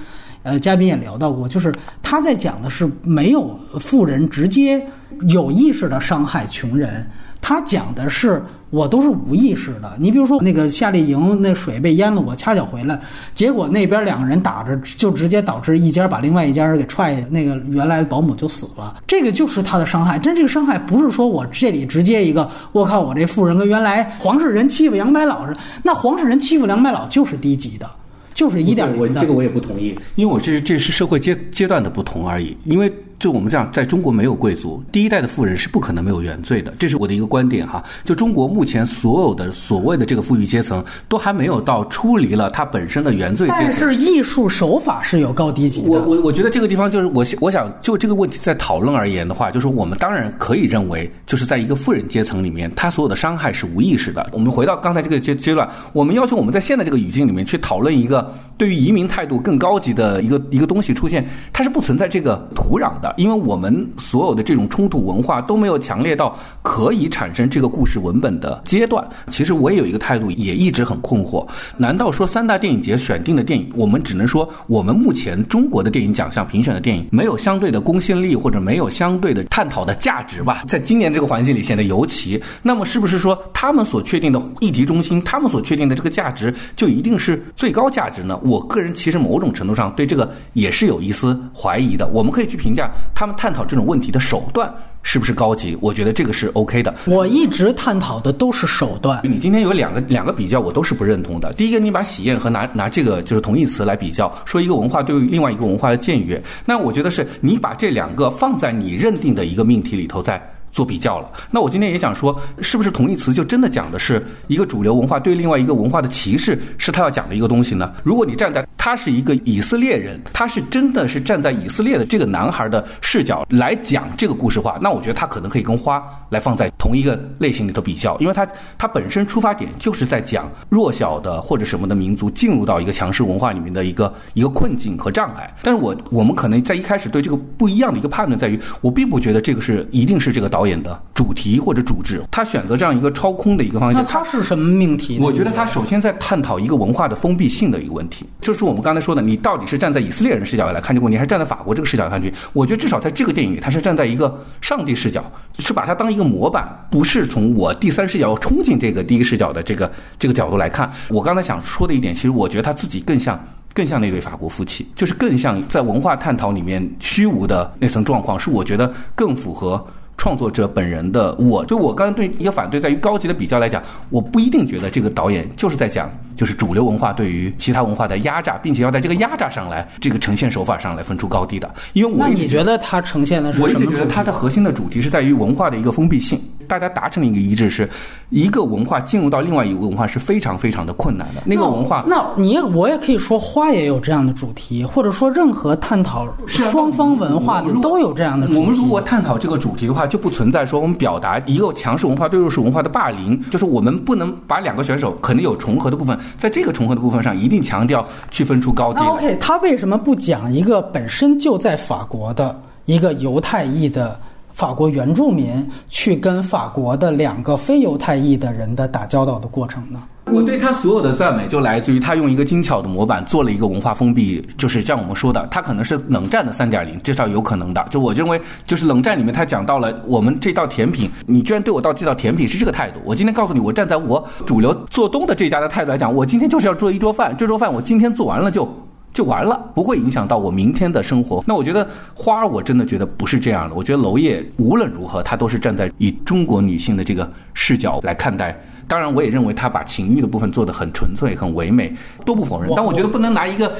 呃，嘉宾也聊到过，就是他在讲的是没有富人直接有意识的伤害穷人，他讲的是我都是无意识的。你比如说那个夏令营，那水被淹了，我掐脚回来，结果那边两个人打着，就直接导致一家把另外一家人给踹，那个原来的保姆就死了。这个就是他的伤害，但这个伤害不是说我这里直接一个，我靠，我这富人跟原来黄世仁欺负杨白老似的，那黄世仁欺负杨白老就是低级的。就是一点零的，这个我也不同意，因为我这这是社会阶阶段的不同而已，因为。就我们这样，在中国没有贵族，第一代的富人是不可能没有原罪的，这是我的一个观点哈。就中国目前所有的所谓的这个富裕阶层，都还没有到出离了他本身的原罪阶层。但是艺术手法是有高低级的。我我我觉得这个地方就是我我想就这个问题在讨论而言的话，就是我们当然可以认为，就是在一个富人阶层里面，他所有的伤害是无意识的。我们回到刚才这个阶阶段，我们要求我们在现在这个语境里面去讨论一个对于移民态度更高级的一个一个东西出现，它是不存在这个土壤的，因为我们。所有的这种冲突文化都没有强烈到可以产生这个故事文本的阶段。其实我也有一个态度，也一直很困惑：难道说三大电影节选定的电影，我们只能说我们目前中国的电影奖项评选的电影没有相对的公信力，或者没有相对的探讨的价值吧？在今年这个环境里显得尤其。那么是不是说他们所确定的议题中心，他们所确定的这个价值就一定是最高价值呢？我个人其实某种程度上对这个也是有一丝怀疑的。我们可以去评价他们探讨这。种问题的手段是不是高级？我觉得这个是 OK 的。我一直探讨的都是手段。你今天有两个两个比较，我都是不认同的。第一个，你把喜宴和拿拿这个就是同义词来比较，说一个文化对另外一个文化的僭越，那我觉得是你把这两个放在你认定的一个命题里头在。做比较了。那我今天也想说，是不是同义词就真的讲的是一个主流文化对另外一个文化的歧视，是他要讲的一个东西呢？如果你站在他是一个以色列人，他是真的是站在以色列的这个男孩的视角来讲这个故事话，那我觉得他可能可以跟花来放在同一个类型里头比较，因为他他本身出发点就是在讲弱小的或者什么的民族进入到一个强势文化里面的一个一个困境和障碍。但是我我们可能在一开始对这个不一样的一个判断在于，我并不觉得这个是一定是这个导演的主题或者主旨，他选择这样一个超空的一个方向那向。他是什么命题呢？我觉得他首先在探讨一个文化的封闭性的一个问题，就是我们刚才说的，你到底是站在以色列人视角来看这个问题，还是站在法国这个视角来看去？我觉得至少在这个电影里，他是站在一个上帝视角，是把它当一个模板，不是从我第三视角冲进这个第一视角的这个这个角度来看。我刚才想说的一点，其实我觉得他自己更像。更像那对法国夫妻，就是更像在文化探讨里面虚无的那层状况，是我觉得更符合创作者本人的我。就我刚才对一个反对，在于高级的比较来讲，我不一定觉得这个导演就是在讲就是主流文化对于其他文化的压榨，并且要在这个压榨上来这个呈现手法上来分出高低的。因为我那你觉得它呈现的是我一什么我一？直觉得它的核心的主题是在于文化的一个封闭性，大家达成了一个一致，是一个文化进入到另外一个文化是非常非常的困难的。那个文化那你也我也可以说花也有这样的主题，或者说任何探讨双方文化的都有这样的主题。我们如果探讨这个主题的话，就不存在说我们表达一个强势文化对弱势文化的霸凌，就是我们不能把两个选手可能有重合的部分，在这个重合的部分上一定强调区分出高低。OK，他为什么不讲一个本身就在法国的一个犹太裔的法国原住民去跟法国的两个非犹太裔的人的打交道的过程呢？我对他所有的赞美就来自于他用一个精巧的模板做了一个文化封闭，就是像我们说的，他可能是冷战的三点零，至少有可能的。就我认为，就是冷战里面他讲到了我们这道甜品，你居然对我到这道甜品是这个态度。我今天告诉你，我站在我主流做东的这家的态度来讲，我今天就是要做一桌饭，这桌饭我今天做完了就。就完了，不会影响到我明天的生活。那我觉得花儿，我真的觉得不是这样的。我觉得娄烨无论如何，他都是站在以中国女性的这个视角来看待。当然，我也认为他把情欲的部分做得很纯粹、很唯美，都不否认。但我觉得不能拿一个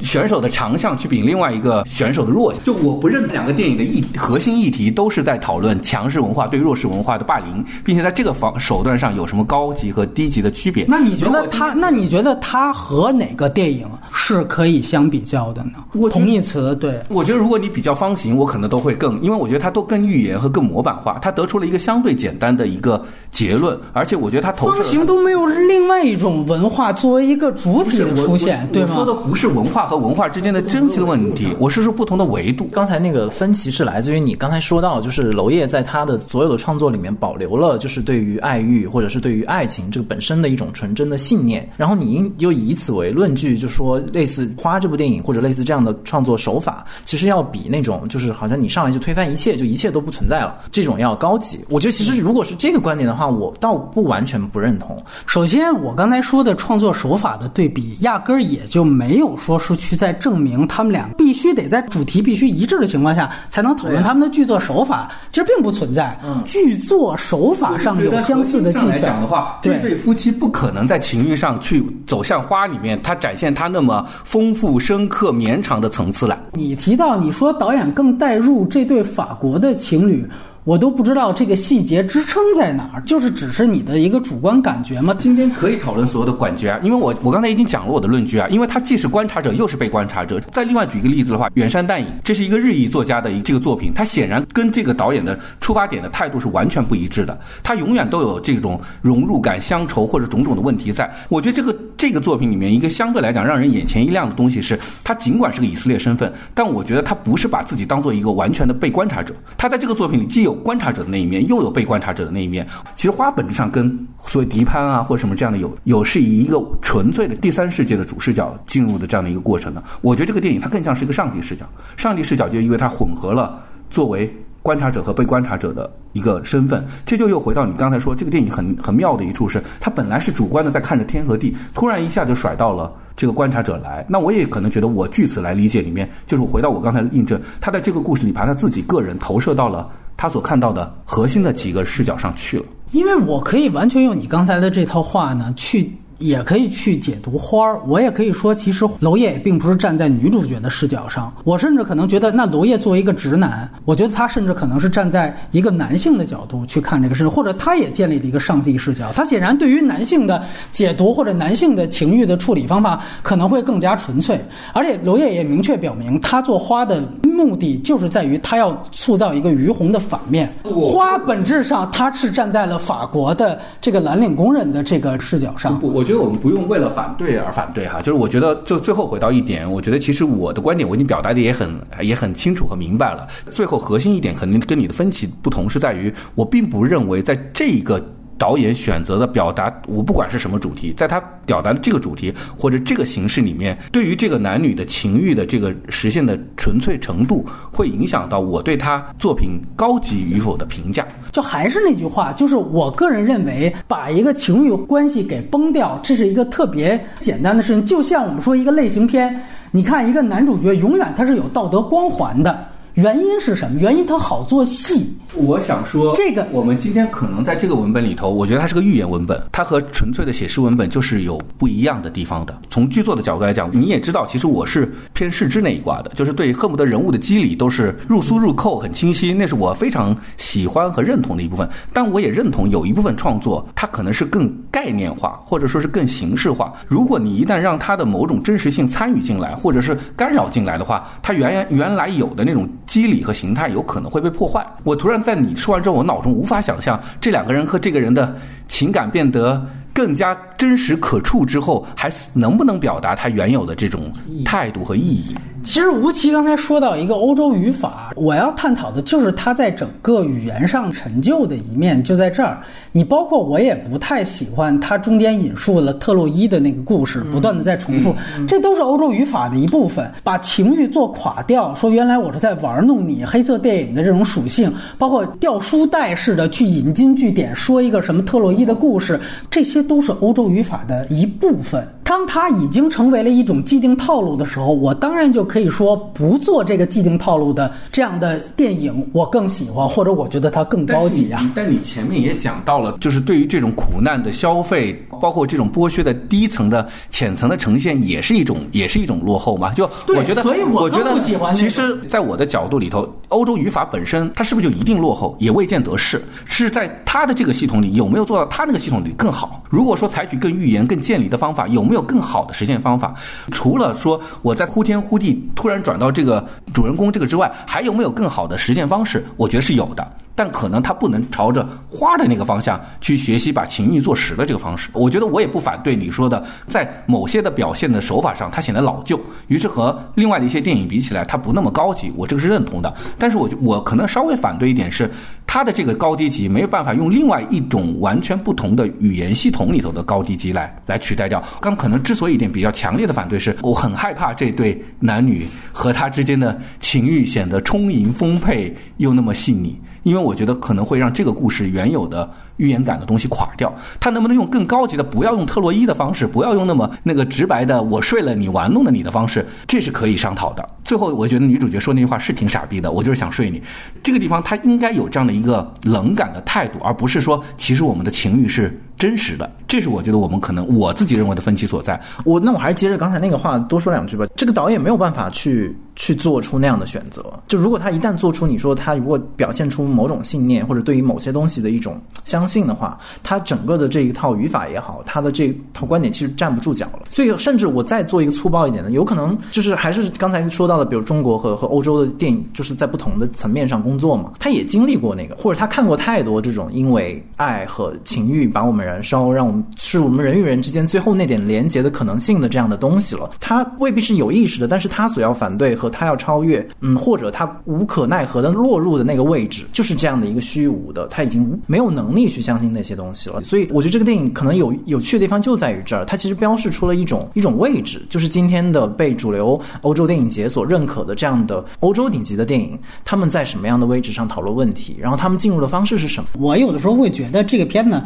选手的长项去比另外一个选手的弱项。就我不认两个电影的议核心议题都是在讨论强势文化对弱势文化的霸凌，并且在这个方手段上有什么高级和低级的区别。那你觉得他？那你觉得他和哪个电影是可以相比较的呢？我同义词对。我觉得如果你比较方形，我可能都会更，因为我觉得它都更寓言和更模板化，它得出了一个相对简单的一个结论，而且我觉得它投射方形都没有另外一种文化作为一个主体的出现，对吗我说的？不是文化和文化之间的争执的问题，我是说不同的维度。刚才那个分歧是来自于你刚才说到，就是娄烨在他的所有的创作里面保留了就是对于爱欲或者是对于爱情这个本身的一种纯真的信念，然后你应又以此为论据，就说类似《花》这部电影或者类似这样的创作手法，其实要比那种就是好像你上来就推翻一切，就一切都不存在了，这种要高级。我觉得其实如果是这个观点的话，我倒不完全不认同。首先，我刚才说的创作手法的对比，压根儿也就没有说是去在证明他们俩必须得在主题必须一致的情况下才能讨论他们的剧作手法，其实并不存在。嗯剧作手法上有相似的技巧讲的话，这对对夫妻不可能在情欲上去走向花里面，他展现他那么丰富、深刻、绵长的层次来。你提到你说导演更带入这对法国的情侣，我都不知道这个细节支撑在哪儿，就是只是你的一个主观感觉吗？今天可以讨论所有的管觉啊，因为我我刚才已经讲了我的论据啊，因为他既是观察者又是被观察者。再另外举一个例子的话，《远山淡影》这是一个日裔作家的这个作品，他显然跟这个导演的出发点的态度是完全不一致的。他永远都有这种融入感、乡愁或者种种的问题在。我觉得这个这个作品里面一个相对来讲让人眼前一亮的东西是，他尽管是个以色列身份，但我觉得他不是把自己当做一个完全的被观察者。他在这个作品里既有观察者的那一面，又有被观察者的那一面。其实花本质上跟所谓迪潘啊或者什么这样的有有是以一个纯粹的第三世界的主视角进入的这样的一个过程的。我觉得这个电影它更像是一个上帝视角，上帝视角就因为它混合了作为。观察者和被观察者的一个身份，这就又回到你刚才说，这个电影很很妙的一处是，它本来是主观的在看着天和地，突然一下就甩到了这个观察者来。那我也可能觉得，我据此来理解里面，就是回到我刚才的印证，他在这个故事里把他自己个人投射到了他所看到的核心的几个视角上去了。因为我可以完全用你刚才的这套话呢，去也可以去解读花儿。我也可以说，其实娄烨也并不是站在女主角的视角上。我甚至可能觉得，那娄烨作为一个直男，我觉得他甚至可能是站在一个男性的角度去看这个事情，或者他也建立了一个上帝视角。他显然对于男性的解读或者男性的情欲的处理方法可能会更加纯粹。而且娄烨也明确表明，他做花的目的就是在于他要塑造一个于红的反面。花本质上他是站在了法国的这个蓝领工人的这个视角上。不，我觉得我们不用为了反对而反对哈，就是我觉得就最后回到一点，我觉得其实我的观点我已经表达的也很也很清楚和明白了。最后核心一点，肯定跟你的分歧不同是在于，我并不认为在这个。导演选择的表达，我不管是什么主题，在他表达的这个主题或者这个形式里面，对于这个男女的情欲的这个实现的纯粹程度，会影响到我对他作品高级与否的评价。就还是那句话，就是我个人认为，把一个情欲关系给崩掉，这是一个特别简单的事情。就像我们说一个类型片，你看一个男主角永远他是有道德光环的。原因是什么？原因它好做戏。我想说，这个我们今天可能在这个文本里头，我觉得它是个寓言文本，它和纯粹的写诗文本就是有不一样的地方的。从剧作的角度来讲，你也知道，其实我是偏视之那一挂的，就是对恨不得人物的机理都是入苏入扣很清晰，那是我非常喜欢和认同的一部分。但我也认同有一部分创作，它可能是更概念化，或者说是更形式化。如果你一旦让它的某种真实性参与进来，或者是干扰进来的话，它原原来有的那种。机理和形态有可能会被破坏。我突然在你说完之后，我脑中无法想象这两个人和这个人的情感变得。更加真实可触之后，还能不能表达他原有的这种态度和意义？其实吴奇刚才说到一个欧洲语法，我要探讨的就是他在整个语言上陈旧的一面，就在这儿。你包括我也不太喜欢他中间引述了特洛伊的那个故事，不断的在重复，这都是欧洲语法的一部分，把情欲做垮掉。说原来我是在玩弄你黑色电影的这种属性，包括掉书袋似的去引经据典，说一个什么特洛伊的故事，这些。都是欧洲语法的一部分。当它已经成为了一种既定套路的时候，我当然就可以说不做这个既定套路的这样的电影，我更喜欢，或者我觉得它更高级啊。但你前面也讲到了，就是对于这种苦难的消费，包括这种剥削的低层的浅层的呈现，也是一种，也是一种落后嘛。就我觉得，所以我觉得不喜欢。其实，在我的角度里头，欧洲语法本身它是不是就一定落后，也未见得是。是在它的这个系统里有没有做到它那个系统里更好？如果说采取更预言、更建立的方法，有没有更好的实现？方法，除了说我在呼天呼地突然转到这个主人公这个之外，还有没有更好的实践方式？我觉得是有的。但可能他不能朝着花的那个方向去学习，把情欲做实的这个方式。我觉得我也不反对你说的，在某些的表现的手法上，它显得老旧，于是和另外的一些电影比起来，它不那么高级。我这个是认同的。但是我我可能稍微反对一点是，它的这个高低级没有办法用另外一种完全不同的语言系统里头的高低级来来取代掉。刚可能之所以一点比较强烈的反对，是我很害怕这对男女和他之间的情欲显得充盈丰沛又那么细腻。因为我我觉得可能会让这个故事原有的预言感的东西垮掉。他能不能用更高级的，不要用特洛伊的方式，不要用那么那个直白的“我睡了你，玩弄了你的”方式，这是可以商讨的。最后，我觉得女主角说那句话是挺傻逼的，我就是想睡你。这个地方他应该有这样的一个冷感的态度，而不是说其实我们的情欲是真实的。这是我觉得我们可能我自己认为的分歧所在。我那我还是接着刚才那个话多说两句吧。这个导演没有办法去。去做出那样的选择，就如果他一旦做出你说他如果表现出某种信念或者对于某些东西的一种相信的话，他整个的这一套语法也好，他的这套观点其实站不住脚了。所以，甚至我再做一个粗暴一点的，有可能就是还是刚才说到的，比如中国和和欧洲的电影，就是在不同的层面上工作嘛，他也经历过那个，或者他看过太多这种因为爱和情欲把我们燃烧，让我们是我们人与人之间最后那点连接的可能性的这样的东西了。他未必是有意识的，但是他所要反对和。他要超越，嗯，或者他无可奈何的落入的那个位置，就是这样的一个虚无的，他已经没有能力去相信那些东西了。所以，我觉得这个电影可能有有趣的地方就在于这儿，它其实标示出了一种一种位置，就是今天的被主流欧洲电影节所认可的这样的欧洲顶级的电影，他们在什么样的位置上讨论问题，然后他们进入的方式是什么？我有的时候会觉得这个片子。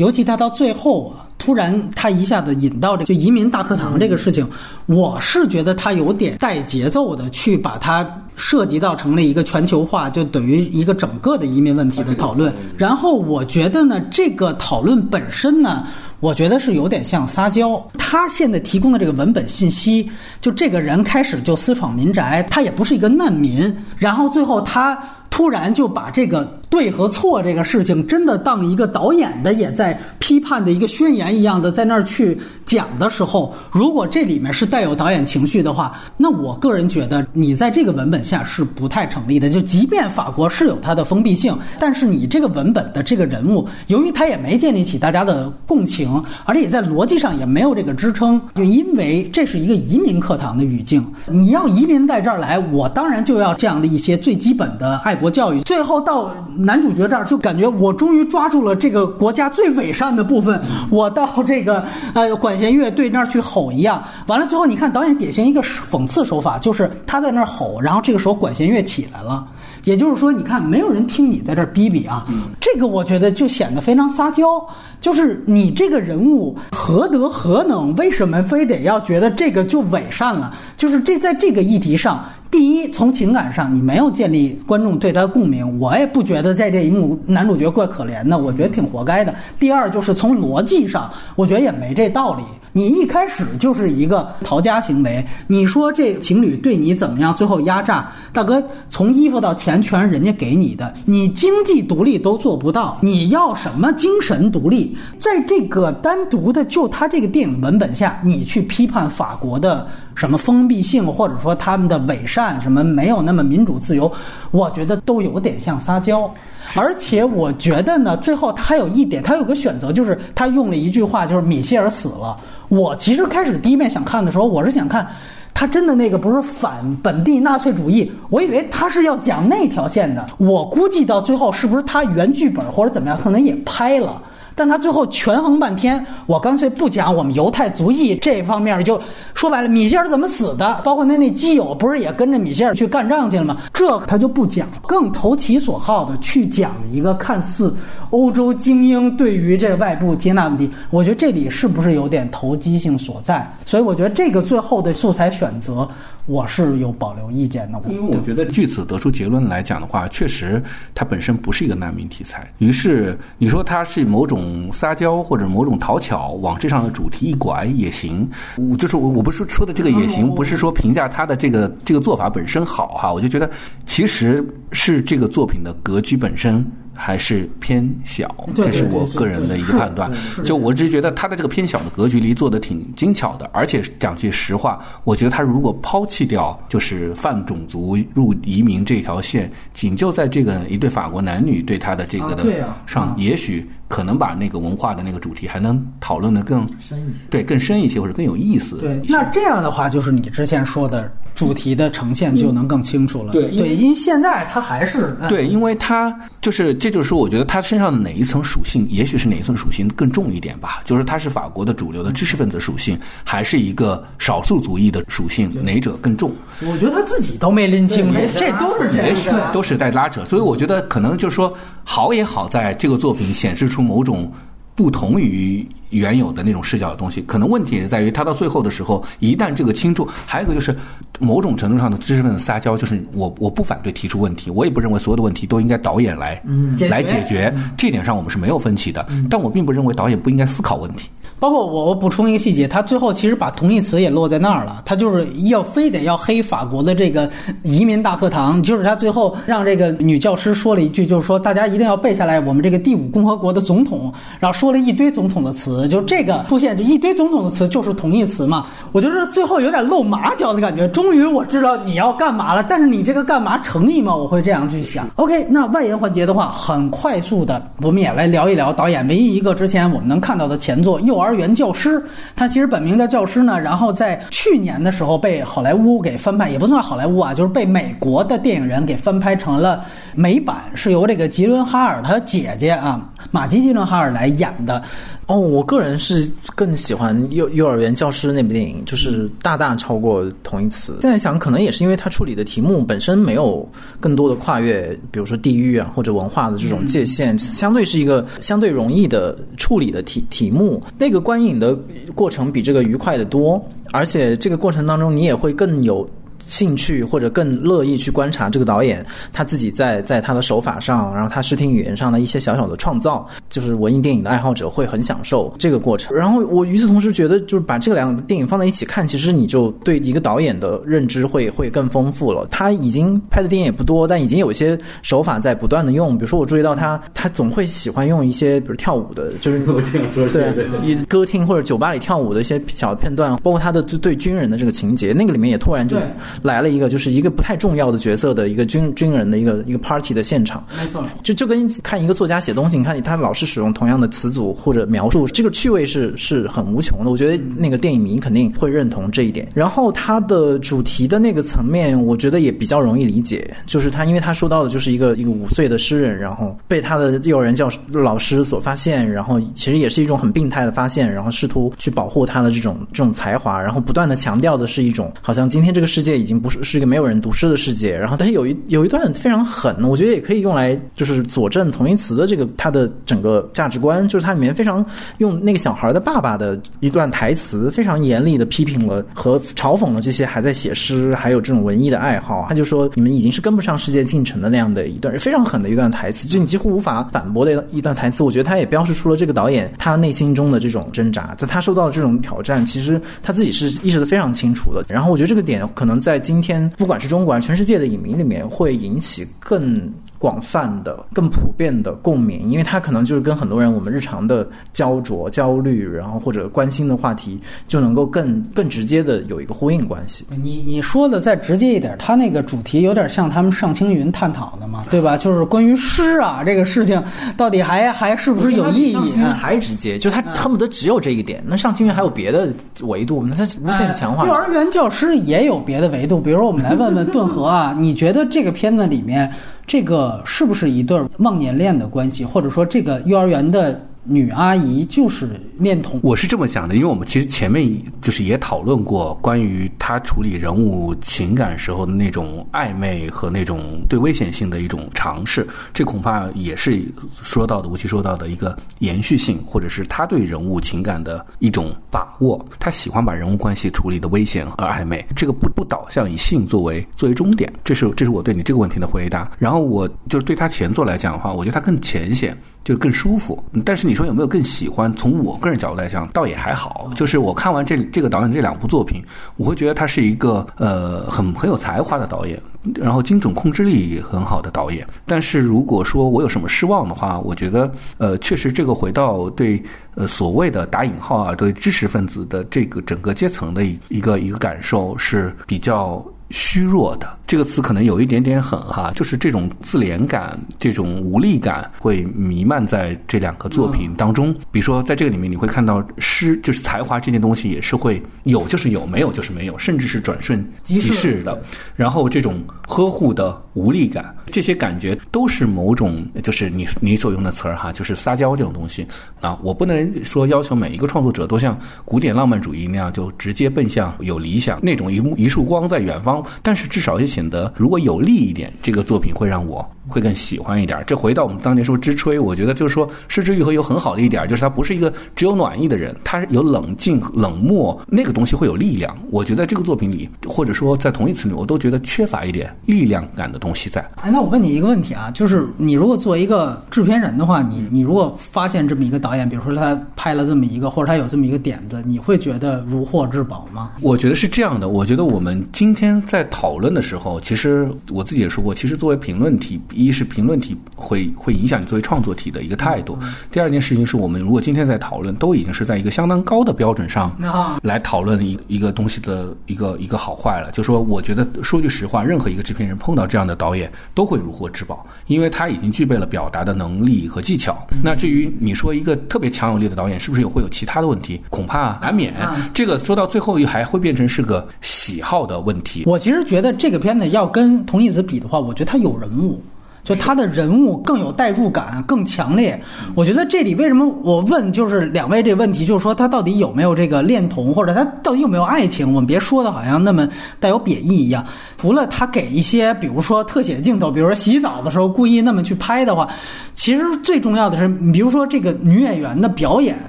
尤其他到最后啊，突然他一下子引到这就移民大课堂这个事情，我是觉得他有点带节奏的去把它涉及到成了一个全球化，就等于一个整个的移民问题的讨论。然后我觉得呢，这个讨论本身呢。我觉得是有点像撒娇。他现在提供的这个文本信息，就这个人开始就私闯民宅，他也不是一个难民，然后最后他。突然就把这个对和错这个事情，真的当一个导演的也在批判的一个宣言一样的在那儿去讲的时候，如果这里面是带有导演情绪的话，那我个人觉得你在这个文本下是不太成立的。就即便法国是有它的封闭性，但是你这个文本的这个人物，由于他也没建立起大家的共情，而且也在逻辑上也没有这个支撑，就因为这是一个移民课堂的语境，你要移民在这儿来，我当然就要这样的一些最基本的爱。国教育，最后到男主角这儿，就感觉我终于抓住了这个国家最伪善的部分。我到这个呃管弦乐队那儿去吼一样，完了最后你看导演典型一个讽刺手法，就是他在那儿吼，然后这个时候管弦乐起来了，也就是说你看没有人听你在这儿逼逼啊，这个我觉得就显得非常撒娇，就是你这个人物何德何能，为什么非得要觉得这个就伪善了？就是这在这个议题上。第一，从情感上你没有建立观众对他的共鸣，我也不觉得在这一幕男主角怪可怜的，我觉得挺活该的。第二，就是从逻辑上，我觉得也没这道理。你一开始就是一个逃家行为，你说这情侣对你怎么样？最后压榨大哥，从衣服到钱全是人家给你的，你经济独立都做不到，你要什么精神独立？在这个单独的就他这个电影文本下，你去批判法国的。什么封闭性，或者说他们的伪善，什么没有那么民主自由，我觉得都有点像撒娇。而且我觉得呢，最后他还有一点，他有个选择，就是他用了一句话，就是米歇尔死了。我其实开始第一遍想看的时候，我是想看他真的那个不是反本地纳粹主义，我以为他是要讲那条线的。我估计到最后是不是他原剧本或者怎么样，可能也拍了。但他最后权衡半天，我干脆不讲我们犹太族裔这方面，就说白了，米歇尔怎么死的，包括那那基友不是也跟着米歇尔去干仗去了吗？这他就不讲，更投其所好的去讲一个看似欧洲精英对于这外部接纳问题。我觉得这里是不是有点投机性所在？所以我觉得这个最后的素材选择。我是有保留意见的，因为我觉得据此得出结论来讲的话，确实它本身不是一个难民题材。于是你说它是某种撒娇或者某种讨巧，往这上的主题一拐也行。我就是我我不是说的这个也行，不是说评价他的这个这个做法本身好哈，我就觉得其实是这个作品的格局本身。还是偏小，这是我个人的一个判断。就我只是觉得他的这个偏小的格局里做的挺精巧的，而且讲句实话，我觉得他如果抛弃掉就是泛种族入移民这条线，仅就在这个一对法国男女对他的这个的上，也许。可能把那个文化的那个主题还能讨论的更深一些，对，更深一些或者更有意思。对，那这样的话，就是你之前说的主题的呈现就能更清楚了。对，对，因为现在他还是对，因为他就是，这就是说，我觉得他身上的哪一层属性，也许是哪一层属性更重一点吧。就是他是法国的主流的知识分子属性，还是一个少数族裔的属性，哪者更重？我觉得他自己都没拎清楚，这都是也许都是在拉扯。所以我觉得可能就是说，好也好在这个作品显示出。某种不同于原有的那种视角的东西，可能问题也在于他到最后的时候，一旦这个倾注，还有一个就是某种程度上的知识分子撒娇，就是我我不反对提出问题，我也不认为所有的问题都应该导演来来解决，这点上我们是没有分歧的，但我并不认为导演不应该思考问题。包括我，我补充一个细节，他最后其实把同义词也落在那儿了。他就是要非得要黑法国的这个移民大课堂，就是他最后让这个女教师说了一句，就是说大家一定要背下来我们这个第五共和国的总统，然后说了一堆总统的词，就这个出现就一堆总统的词就是同义词嘛。我觉得最后有点露马脚的感觉。终于我知道你要干嘛了，但是你这个干嘛诚意吗？我会这样去想。OK，那外延环节的话，很快速的，我们也来聊一聊导演唯一一个之前我们能看到的前作《幼儿》。儿园教师，他其实本名叫教师呢。然后在去年的时候被好莱坞给翻拍，也不算好莱坞啊，就是被美国的电影人给翻拍成了美版，是由这个吉伦哈尔他姐姐啊，马吉吉伦哈尔来演的。哦，我个人是更喜欢幼幼儿园教师那部电影，就是大大超过同义词。现在想，可能也是因为他处理的题目本身没有更多的跨越，比如说地域啊或者文化的这种界限，相对是一个相对容易的处理的题题目。那个观影的过程比这个愉快的多，而且这个过程当中你也会更有。兴趣或者更乐意去观察这个导演他自己在在他的手法上，然后他视听语言上的一些小小的创造，就是文艺电影的爱好者会很享受这个过程。然后我与此同时觉得，就是把这两个电影放在一起看，其实你就对一个导演的认知会会更丰富了。他已经拍的电影也不多，但已经有一些手法在不断的用。比如说，我注意到他他总会喜欢用一些比如跳舞的，就是我这样说对一歌厅或者酒吧里跳舞的一些小片段，包括他的对对军人的这个情节，那个里面也突然就来了一个就是一个不太重要的角色的一个军军人的一个一个 party 的现场，没错。就就跟看一个作家写东西，你看他老是使用同样的词组或者描述，这个趣味是是很无穷的。我觉得那个电影迷肯定会认同这一点。然后他的主题的那个层面，我觉得也比较容易理解，就是他因为他说到的就是一个一个五岁的诗人，然后被他的幼儿园教师老师所发现，然后其实也是一种很病态的发现，然后试图去保护他的这种这种才华，然后不断的强调的是一种好像今天这个世界已经不是是一个没有人读诗的世界，然后但是有一有一段非常狠，我觉得也可以用来就是佐证同义词的这个他的整个价值观，就是它里面非常用那个小孩的爸爸的一段台词，非常严厉的批评了和嘲讽了这些还在写诗还有这种文艺的爱好。他就说你们已经是跟不上世界进程的那样的一段非常狠的一段台词，就你几乎无法反驳的一段台词。我觉得他也标示出了这个导演他内心中的这种挣扎，在他受到的这种挑战，其实他自己是意识的非常清楚的。然后我觉得这个点可能在在今天不管是中国还是全世界的影迷里面会引起更。广泛的、更普遍的共鸣，因为它可能就是跟很多人我们日常的焦灼、焦虑，然后或者关心的话题，就能够更更直接的有一个呼应关系。你你说的再直接一点，他那个主题有点像他们上青云探讨的嘛，对吧？就是关于诗啊这个事情，到底还还是不是有意义上青云？还直接，就他恨不得只有这一点。那上青云还有别的维度，那他无限强化。幼儿园教师也有别的维度，比如说我们来问问顿河啊，你觉得这个片子里面这个是不是一对忘年恋的关系，或者说这个幼儿园的女阿姨就是恋童？我是这么想的，因为我们其实前面就是也讨论过关于他处理人物情感时候的那种暧昧和那种对危险性的一种尝试，这恐怕也是说到的吴奇说到的一个延续性，或者是他对人物情感的一种把握。他喜欢把人物关系处理的危险和暧昧，这个不不导向以性作为作为终点，这是这是我对你这个问题的回答。然后我就是对他前作来讲的话，我觉得他更浅显。就更舒服，但是你说有没有更喜欢？从我个人角度来讲，倒也还好。就是我看完这这个导演这两部作品，我会觉得他是一个呃很很有才华的导演，然后精准控制力很好的导演。但是如果说我有什么失望的话，我觉得呃确实这个回到对呃所谓的打引号啊对知识分子的这个整个阶层的一一个一个感受是比较。虚弱的这个词可能有一点点狠哈，就是这种自怜感、这种无力感会弥漫在这两个作品当中。比如说，在这个里面你会看到诗，就是才华这件东西也是会有就是有，没有就是没有，甚至是转瞬即逝的。然后这种呵护的无力感，这些感觉都是某种，就是你你所用的词儿哈，就是撒娇这种东西啊。我不能说要求每一个创作者都像古典浪漫主义那样就直接奔向有理想那种一一束光在远方。但是至少也显得，如果有利一点，这个作品会让我会更喜欢一点。这回到我们当年说知吹，我觉得就是说失之愈合有很好的一点，就是他不是一个只有暖意的人，他有冷静、冷漠，那个东西会有力量。我觉得这个作品里，或者说在同一词里，我都觉得缺乏一点力量感的东西在。哎，那我问你一个问题啊，就是你如果作为一个制片人的话，你你如果发现这么一个导演，比如说他拍了这么一个，或者他有这么一个点子，你会觉得如获至宝吗？我觉得是这样的。我觉得我们今天在讨论的时候，其实我自己也说过，其实作为评论体，一是评论体会会影响你作为创作体的一个态度。第二件事情是我们如果今天在讨论，都已经是在一个相当高的标准上来讨论一一个东西的一个一个好坏了。就说我觉得说句实话，任何一个制片人碰到这样的导演都会如获至宝，因为他已经具备了表达的能力和技巧。那至于你说一个特别强有力的导演是不是有会有其他的问题，恐怕难免。这个说到最后还会变成是个喜好的问题。我其实觉得这个片子要跟同义词比的话，我觉得它有人物。就他的人物更有代入感，更强烈。我觉得这里为什么我问就是两位这个问题，就是说他到底有没有这个恋童，或者他到底有没有爱情？我们别说的好像那么带有贬义一样。除了他给一些，比如说特写镜头，比如说洗澡的时候故意那么去拍的话，其实最重要的是，比如说这个女演员的表演，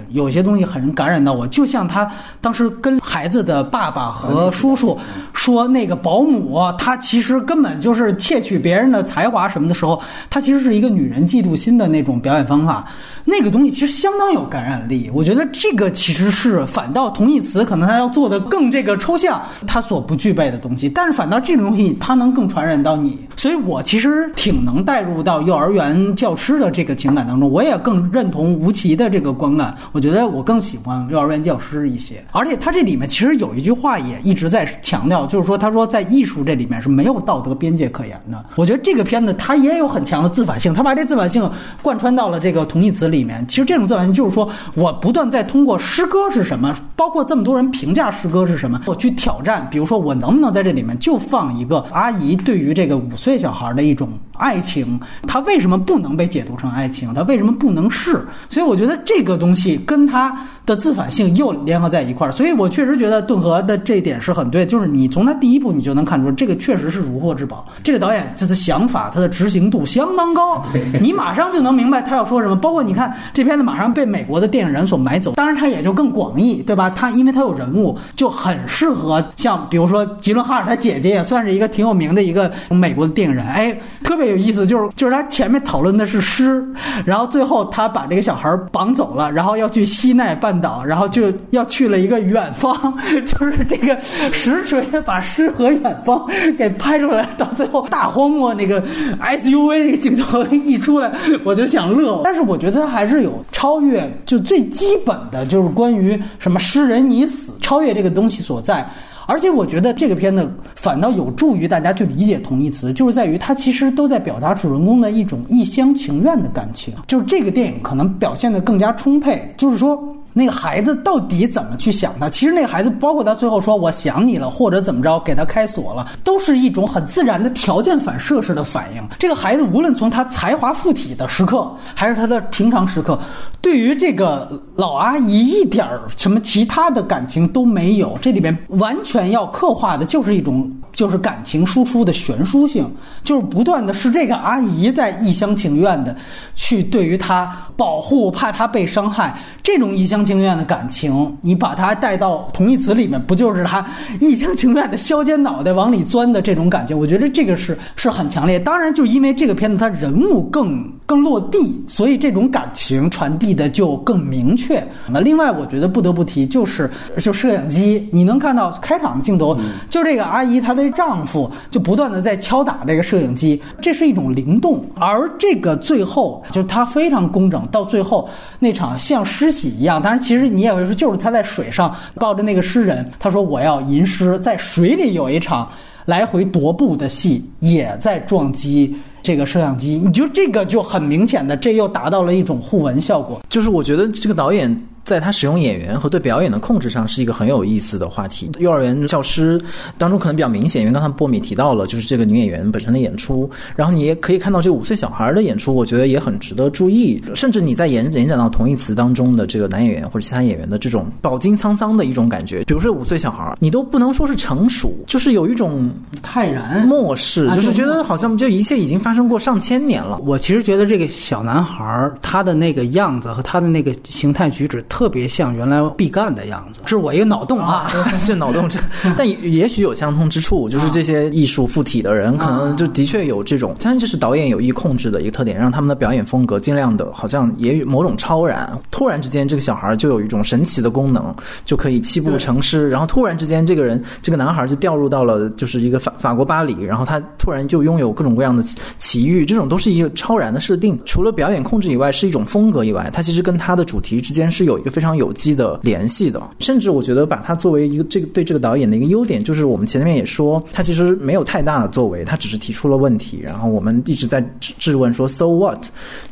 有些东西很感染到我。就像她当时跟孩子的爸爸和叔叔说，那个保姆她其实根本就是窃取别人的才华什么的时候，她其实是一个女人嫉妒心的那种表演方法。那个东西其实相当有感染力，我觉得这个其实是反倒同义词可能它要做的更这个抽象，它所不具备的东西，但是反倒这种东西它能更传染到你，所以我其实挺能带入到幼儿园教师的这个情感当中，我也更认同吴奇的这个观感，我觉得我更喜欢幼儿园教师一些，而且他这里面其实有一句话也一直在强调，就是说他说在艺术这里面是没有道德边界可言的，我觉得这个片子它也有很强的自反性，他把这自反性贯穿到了这个同义词。里面其实这种造型就是说我不断在通过诗歌是什么，包括这么多人评价诗歌是什么，我去挑战。比如说我能不能在这里面就放一个阿姨对于这个五岁小孩的一种爱情，它为什么不能被解读成爱情？它为什么不能是？所以我觉得这个东西跟它的自反性又联合在一块儿。所以我确实觉得顿河的这一点是很对，就是你从他第一部你就能看出这个确实是如获至宝。这个导演他的想法，他的执行度相当高，你马上就能明白他要说什么。包括你看。这片子马上被美国的电影人所买走，当然它也就更广义，对吧？它因为它有人物，就很适合像比如说吉伦哈尔他姐姐也算是一个挺有名的一个美国的电影人，哎，特别有意思，就是就是他前面讨论的是诗，然后最后他把这个小孩绑走了，然后要去西奈半岛，然后就要去了一个远方，*laughs* 就是这个实锤把诗和远方给拍出来，到最后大荒漠那个 SUV 那个镜头一出来，我就想乐，但是我觉得还是有超越，就最基本的就是关于什么诗人已死，超越这个东西所在。而且我觉得这个片子反倒有助于大家去理解同义词，就是在于它其实都在表达主人公的一种一厢情愿的感情，就是这个电影可能表现的更加充沛，就是说。那个孩子到底怎么去想他？其实那个孩子，包括他最后说“我想你了”或者怎么着，给他开锁了，都是一种很自然的条件反射式的反应。这个孩子无论从他才华附体的时刻，还是他的平常时刻，对于这个老阿姨一点儿什么其他的感情都没有。这里面完全要刻画的就是一种。就是感情输出的悬殊性，就是不断的是这个阿姨在一厢情愿的去对于他保护，怕他被伤害，这种一厢情愿的感情，你把它带到同义词里面，不就是他一厢情愿的削尖脑袋往里钻的这种感觉？我觉得这个是是很强烈。当然，就因为这个片子它人物更更落地，所以这种感情传递的就更明确。那另外，我觉得不得不提就是就摄影机，你能看到开场的镜头，就这个阿姨她的。丈夫就不断的在敲打这个摄影机，这是一种灵动，而这个最后就是他非常工整，到最后那场像诗喜一样，当然其实你也会说，就是他在水上抱着那个诗人，他说我要吟诗，在水里有一场来回踱步的戏，也在撞击这个摄像机，你就这个就很明显的，这又达到了一种互文效果，就是我觉得这个导演。在他使用演员和对表演的控制上是一个很有意思的话题。幼儿园教师当中可能比较明显，因为刚才波米提到了，就是这个女演员本身的演出。然后你也可以看到这个五岁小孩的演出，我觉得也很值得注意。甚至你在延延展到同义词当中的这个男演员或者其他演员的这种饱经沧桑的一种感觉，比如说五岁小孩，你都不能说是成熟，就是有一种泰然漠视，就是觉得好像就一切已经发生过上千年了。我其实觉得这个小男孩他的那个样子和他的那个形态举止。特别像原来毕赣的样子，是我一个脑洞啊，*laughs* 这脑洞这，*laughs* 但也也许有相通之处，就是这些艺术附体的人，可能就的确有这种，相信这是导演有意控制的一个特点，让他们的表演风格尽量的，好像也有某种超然。突然之间，这个小孩就有一种神奇的功能，就可以七步成诗，然后突然之间，这个人这个男孩就掉入到了就是一个法法国巴黎，然后他突然就拥有各种各样的奇遇，这种都是一个超然的设定。除了表演控制以外，是一种风格以外，它其实跟它的主题之间是有。一个非常有机的联系的，甚至我觉得把它作为一个这个对这个导演的一个优点，就是我们前面也说，他其实没有太大的作为，他只是提出了问题，然后我们一直在质问说 “so what”，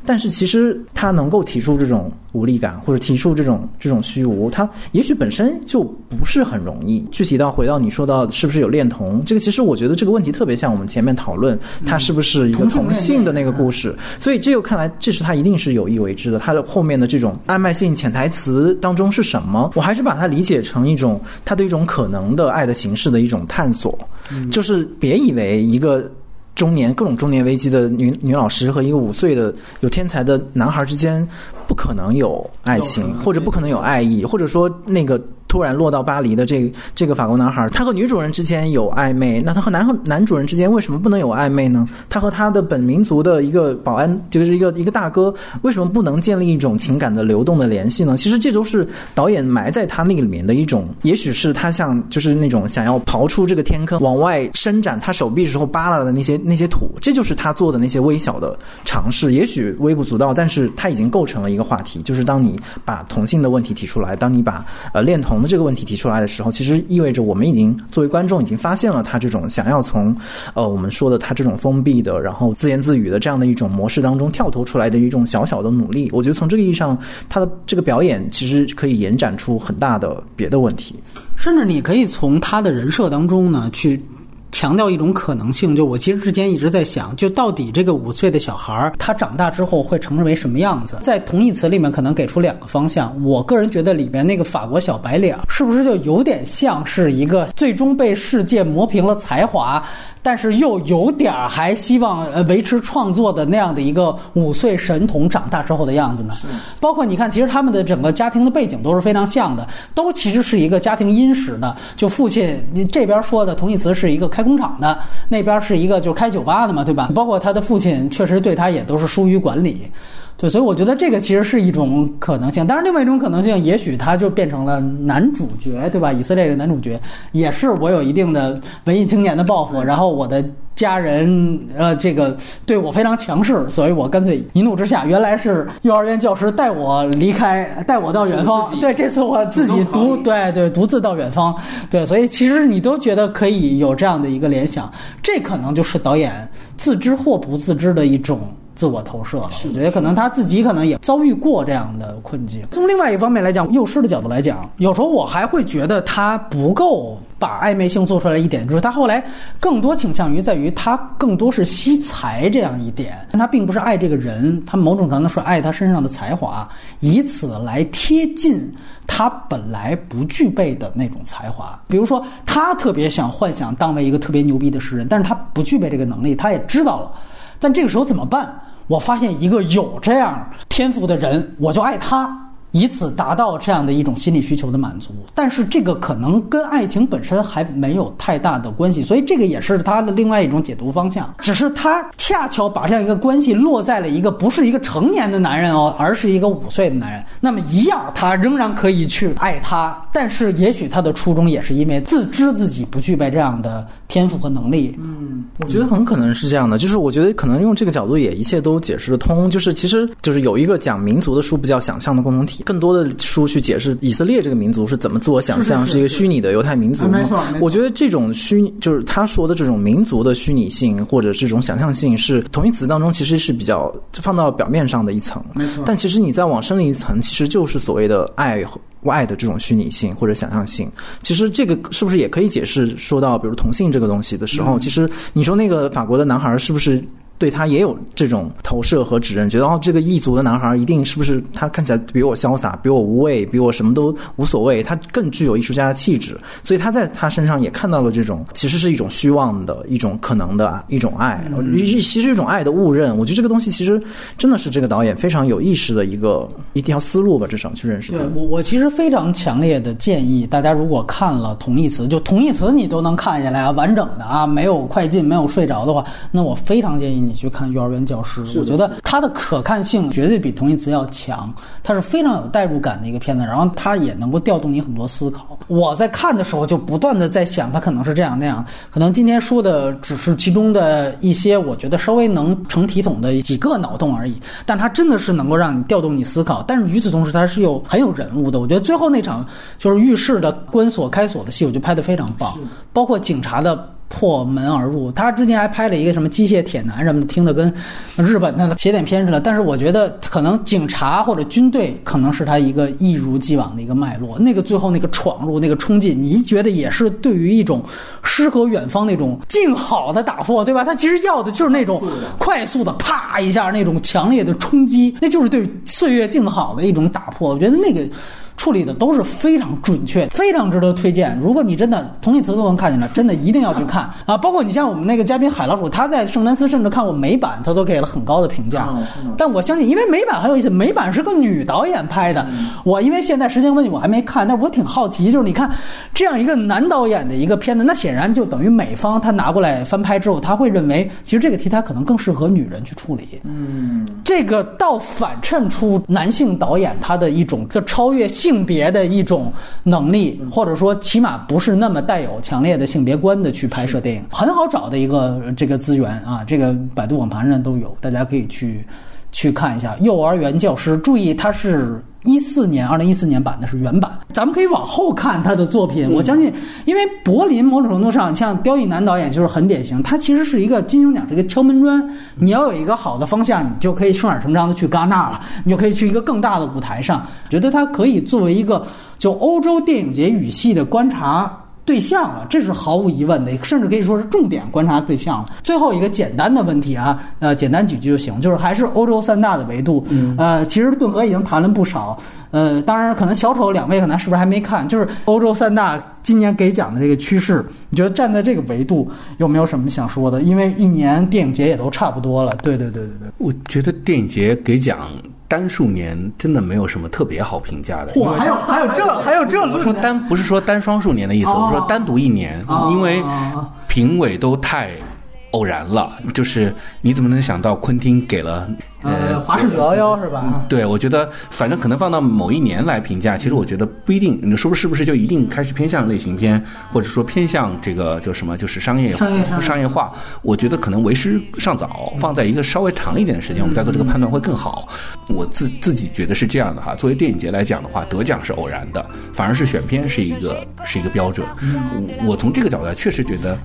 但是其实他能够提出这种无力感，或者提出这种这种虚无，它也许本身就不是很容易。具体到回到你说到是不是有恋童，这个其实我觉得这个问题特别像我们前面讨论它是不是一个同性的那个故事，所以这又看来这是他一定是有意为之的。他的后面的这种暧昧性潜台词当中是什么？我还是把它理解成一种他对一种可能的爱的形式的一种探索，就是别以为一个。中年各种中年危机的女女老师和一个五岁的有天才的男孩之间，不可能有爱情，或者不可能有爱意，或者说那个。突然落到巴黎的这这个法国男孩，他和女主人之间有暧昧，那他和男男主人之间为什么不能有暧昧呢？他和他的本民族的一个保安，就是一个一个大哥，为什么不能建立一种情感的流动的联系呢？其实这都是导演埋在他那个里面的一种，也许是他像就是那种想要刨出这个天坑，往外伸展他手臂时候扒拉的那些那些土，这就是他做的那些微小的尝试，也许微不足道，但是他已经构成了一个话题。就是当你把同性的问题提出来，当你把呃恋童。我们这个问题提出来的时候，其实意味着我们已经作为观众已经发现了他这种想要从呃我们说的他这种封闭的，然后自言自语的这样的一种模式当中跳脱出来的一种小小的努力。我觉得从这个意义上，他的这个表演其实可以延展出很大的别的问题，甚至你可以从他的人设当中呢去。强调一种可能性，就我其实之前一直在想，就到底这个五岁的小孩儿他长大之后会成为什么样子？在同义词里面可能给出两个方向。我个人觉得里边那个法国小白脸是不是就有点像是一个最终被世界磨平了才华？但是又有点儿还希望呃维持创作的那样的一个五岁神童长大之后的样子呢？包括你看，其实他们的整个家庭的背景都是非常像的，都其实是一个家庭殷实的。就父亲你这边说的同义词是一个开工厂的，那边是一个就开酒吧的嘛，对吧？包括他的父亲确实对他也都是疏于管理。对，所以我觉得这个其实是一种可能性，但是，另外一种可能性，也许他就变成了男主角，对吧？以色列的男主角也是我有一定的文艺青年的抱负，然后我的家人呃，这个对我非常强势，所以我干脆一怒之下，原来是幼儿园教师带我离开，带我到远方，对，这次我自己独对对独自到远方，对，所以其实你都觉得可以有这样的一个联想，这可能就是导演自知或不自知的一种。自我投射了，我觉得可能他自己可能也遭遇过这样的困境。从另外一方面来讲，幼师的角度来讲，有时候我还会觉得他不够把暧昧性做出来一点，就是他后来更多倾向于在于他更多是惜才这样一点，但他并不是爱这个人，他某种程度是爱他身上的才华，以此来贴近他本来不具备的那种才华。比如说，他特别想幻想当为一个特别牛逼的诗人，但是他不具备这个能力，他也知道了，但这个时候怎么办？我发现一个有这样天赋的人，我就爱他。以此达到这样的一种心理需求的满足，但是这个可能跟爱情本身还没有太大的关系，所以这个也是他的另外一种解读方向。只是他恰巧把这样一个关系落在了一个不是一个成年的男人哦，而是一个五岁的男人。那么一样，他仍然可以去爱他，但是也许他的初衷也是因为自知自己不具备这样的天赋和能力。嗯，我觉得很可能是这样的，就是我觉得可能用这个角度也一切都解释得通。就是其实就是有一个讲民族的书，不叫《想象的共同体》。更多的书去解释以色列这个民族是怎么自我想象，是一个虚拟的犹太民族。没错，我觉得这种虚，就是他说的这种民族的虚拟性或者这种想象性，是同义词当中其实是比较放到表面上的一层。没错，但其实你再往深的一层，其实就是所谓的爱外的这种虚拟性或者想象性。其实这个是不是也可以解释说到，比如同性这个东西的时候，其实你说那个法国的男孩是不是？对他也有这种投射和指认，觉得哦，这个异族的男孩一定是不是他看起来比我潇洒，比我无畏，比我什么都无所谓，他更具有艺术家的气质，所以他在他身上也看到了这种其实是一种虚妄的一种可能的一种爱，其实一种爱的误认。我觉得这个东西其实真的是这个导演非常有意识的一个一条思路吧，至少去认识。对我，我其实非常强烈的建议大家，如果看了同义词，就同义词你都能看下来啊，完整的啊，没有快进，没有睡着的话，那我非常建议你。你去看幼儿园教师，我觉得它的可看性绝对比同义词要强，它是非常有代入感的一个片子，然后它也能够调动你很多思考。我在看的时候就不断的在想，它可能是这样那样，可能今天说的只是其中的一些，我觉得稍微能成体统的几个脑洞而已，但它真的是能够让你调动你思考。但是与此同时，它是有很有人物的。我觉得最后那场就是浴室的关锁开锁的戏，我觉得拍的非常棒，包括警察的。破门而入。他之前还拍了一个什么机械铁男什么的，听的跟日本的邪典片似的。但是我觉得可能警察或者军队可能是他一个一如既往的一个脉络。那个最后那个闯入那个冲进，你觉得也是对于一种诗和远方那种静好的打破，对吧？他其实要的就是那种快速的啪一下那种强烈的冲击，那就是对岁月静好的一种打破。我觉得那个。处理的都是非常准确，非常值得推荐。如果你真的同义词都能看见了，真的一定要去看啊！包括你像我们那个嘉宾海老鼠，他在圣丹斯甚至看过美版，他都给了很高的评价。但我相信，因为美版很有意思，美版是个女导演拍的。我因为现在时间问题，我还没看，但我挺好奇，就是你看这样一个男导演的一个片子，那显然就等于美方他拿过来翻拍之后，他会认为其实这个题材可能更适合女人去处理。嗯，这个倒反衬出男性导演他的一种就超越性。性别的一种能力，或者说起码不是那么带有强烈的性别观的去拍摄电影，很好找的一个这个资源啊，这个百度网盘上都有，大家可以去去看一下。幼儿园教师，注意他是。一四年，二零一四年版的是原版，咱们可以往后看他的作品。我相信，因为柏林某种程度上，像刁亦男导演就是很典型，他其实是一个金熊奖是一个敲门砖。你要有一个好的方向，你就可以顺理成章的去戛纳了，你就可以去一个更大的舞台上。觉得他可以作为一个就欧洲电影节语系的观察。对象了，这是毫无疑问的，甚至可以说是重点观察对象了。最后一个简单的问题啊，呃，简单几句就行，就是还是欧洲三大的维度。呃，其实顿河已经谈了不少。呃，当然可能小丑两位可能是不是还没看？就是欧洲三大今年给奖的这个趋势，你觉得站在这个维度有没有什么想说的？因为一年电影节也都差不多了。对对对对对，我觉得电影节给奖。单数年真的没有什么特别好评价的。嚯，还有还有这还有这，我说单不是说单双数年的意思，我说单独一年，因为评委都太偶然了。就是你怎么能想到昆汀给了？呃，华氏九幺幺是吧？对，我觉得反正可能放到某一年来评价，其实我觉得不一定。你说是不是就一定开始偏向类型片，或者说偏向这个叫什么，就是商业商业化？我觉得可能为时尚早，放在一个稍微长一点的时间，我们再做这个判断会更好。我自自己觉得是这样的哈。作为电影节来讲的话，得奖是偶然的，反而是选片是一个是一个标准。我从这个角度确实觉得，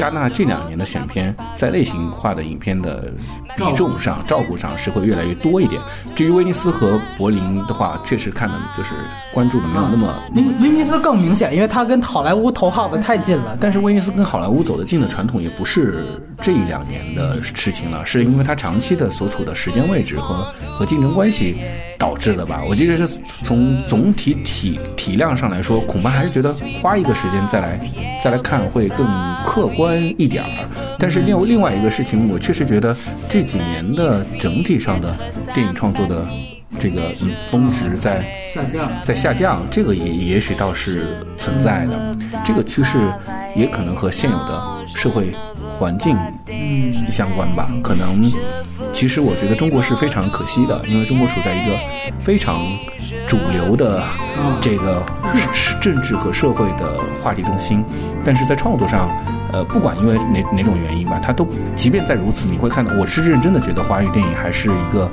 戛纳这两年的选片在类型化的影片的比重上、照顾上。是会越来越多一点。至于威尼斯和柏林的话，确实看的就是关注的没有那么。威威尼斯更明显，因为它跟好莱坞头号的太近了。但是威尼斯跟好莱坞走得近的传统也不是这一两年的事情了，是因为它长期的所处的时间位置和和竞争关系导致的吧？我觉得是从总体体体量上来说，恐怕还是觉得花一个时间再来再来看会更客观一点儿。但是另另外一个事情，我确实觉得这几年的整。整体上的电影创作的这个峰值在下降，在下降，这个也也许倒是存在的。这个趋势也可能和现有的社会环境相关吧。可能，其实我觉得中国是非常可惜的，因为中国处在一个非常主流的这个 *laughs* 政治和社会的话题中心，但是在创作上。呃，不管因为哪哪种原因吧，它都即便再如此，你会看到，我是认真的觉得华语电影还是一个，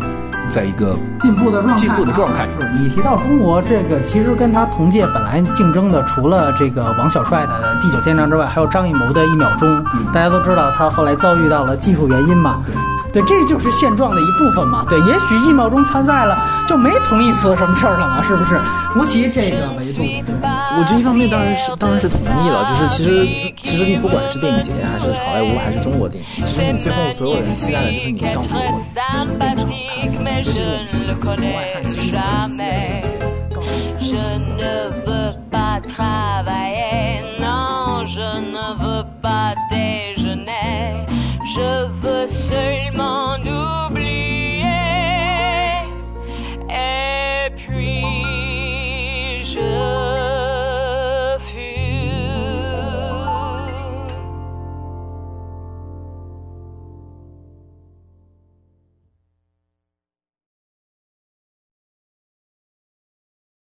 在一个进步的状态。进步的状态。是你提到中国这个，其实跟他同届本来竞争的，除了这个王小帅的《地久天长》之外，还有张艺谋的《一秒钟》。大家都知道，他后来遭遇到了技术原因嘛。对这就是现状的一部分嘛。对也许一秒钟参赛了就没同义词什么事儿了嘛是不是？无其这个维度对。我这一方面当然是当然是同意了就是其实其实你不管是电影节还是好莱坞还是中国电影其实你最后所有人期待的就是你告诉我什么并不是好看尤其是我们中国的外汉其实我们是期待电影节告诉你什么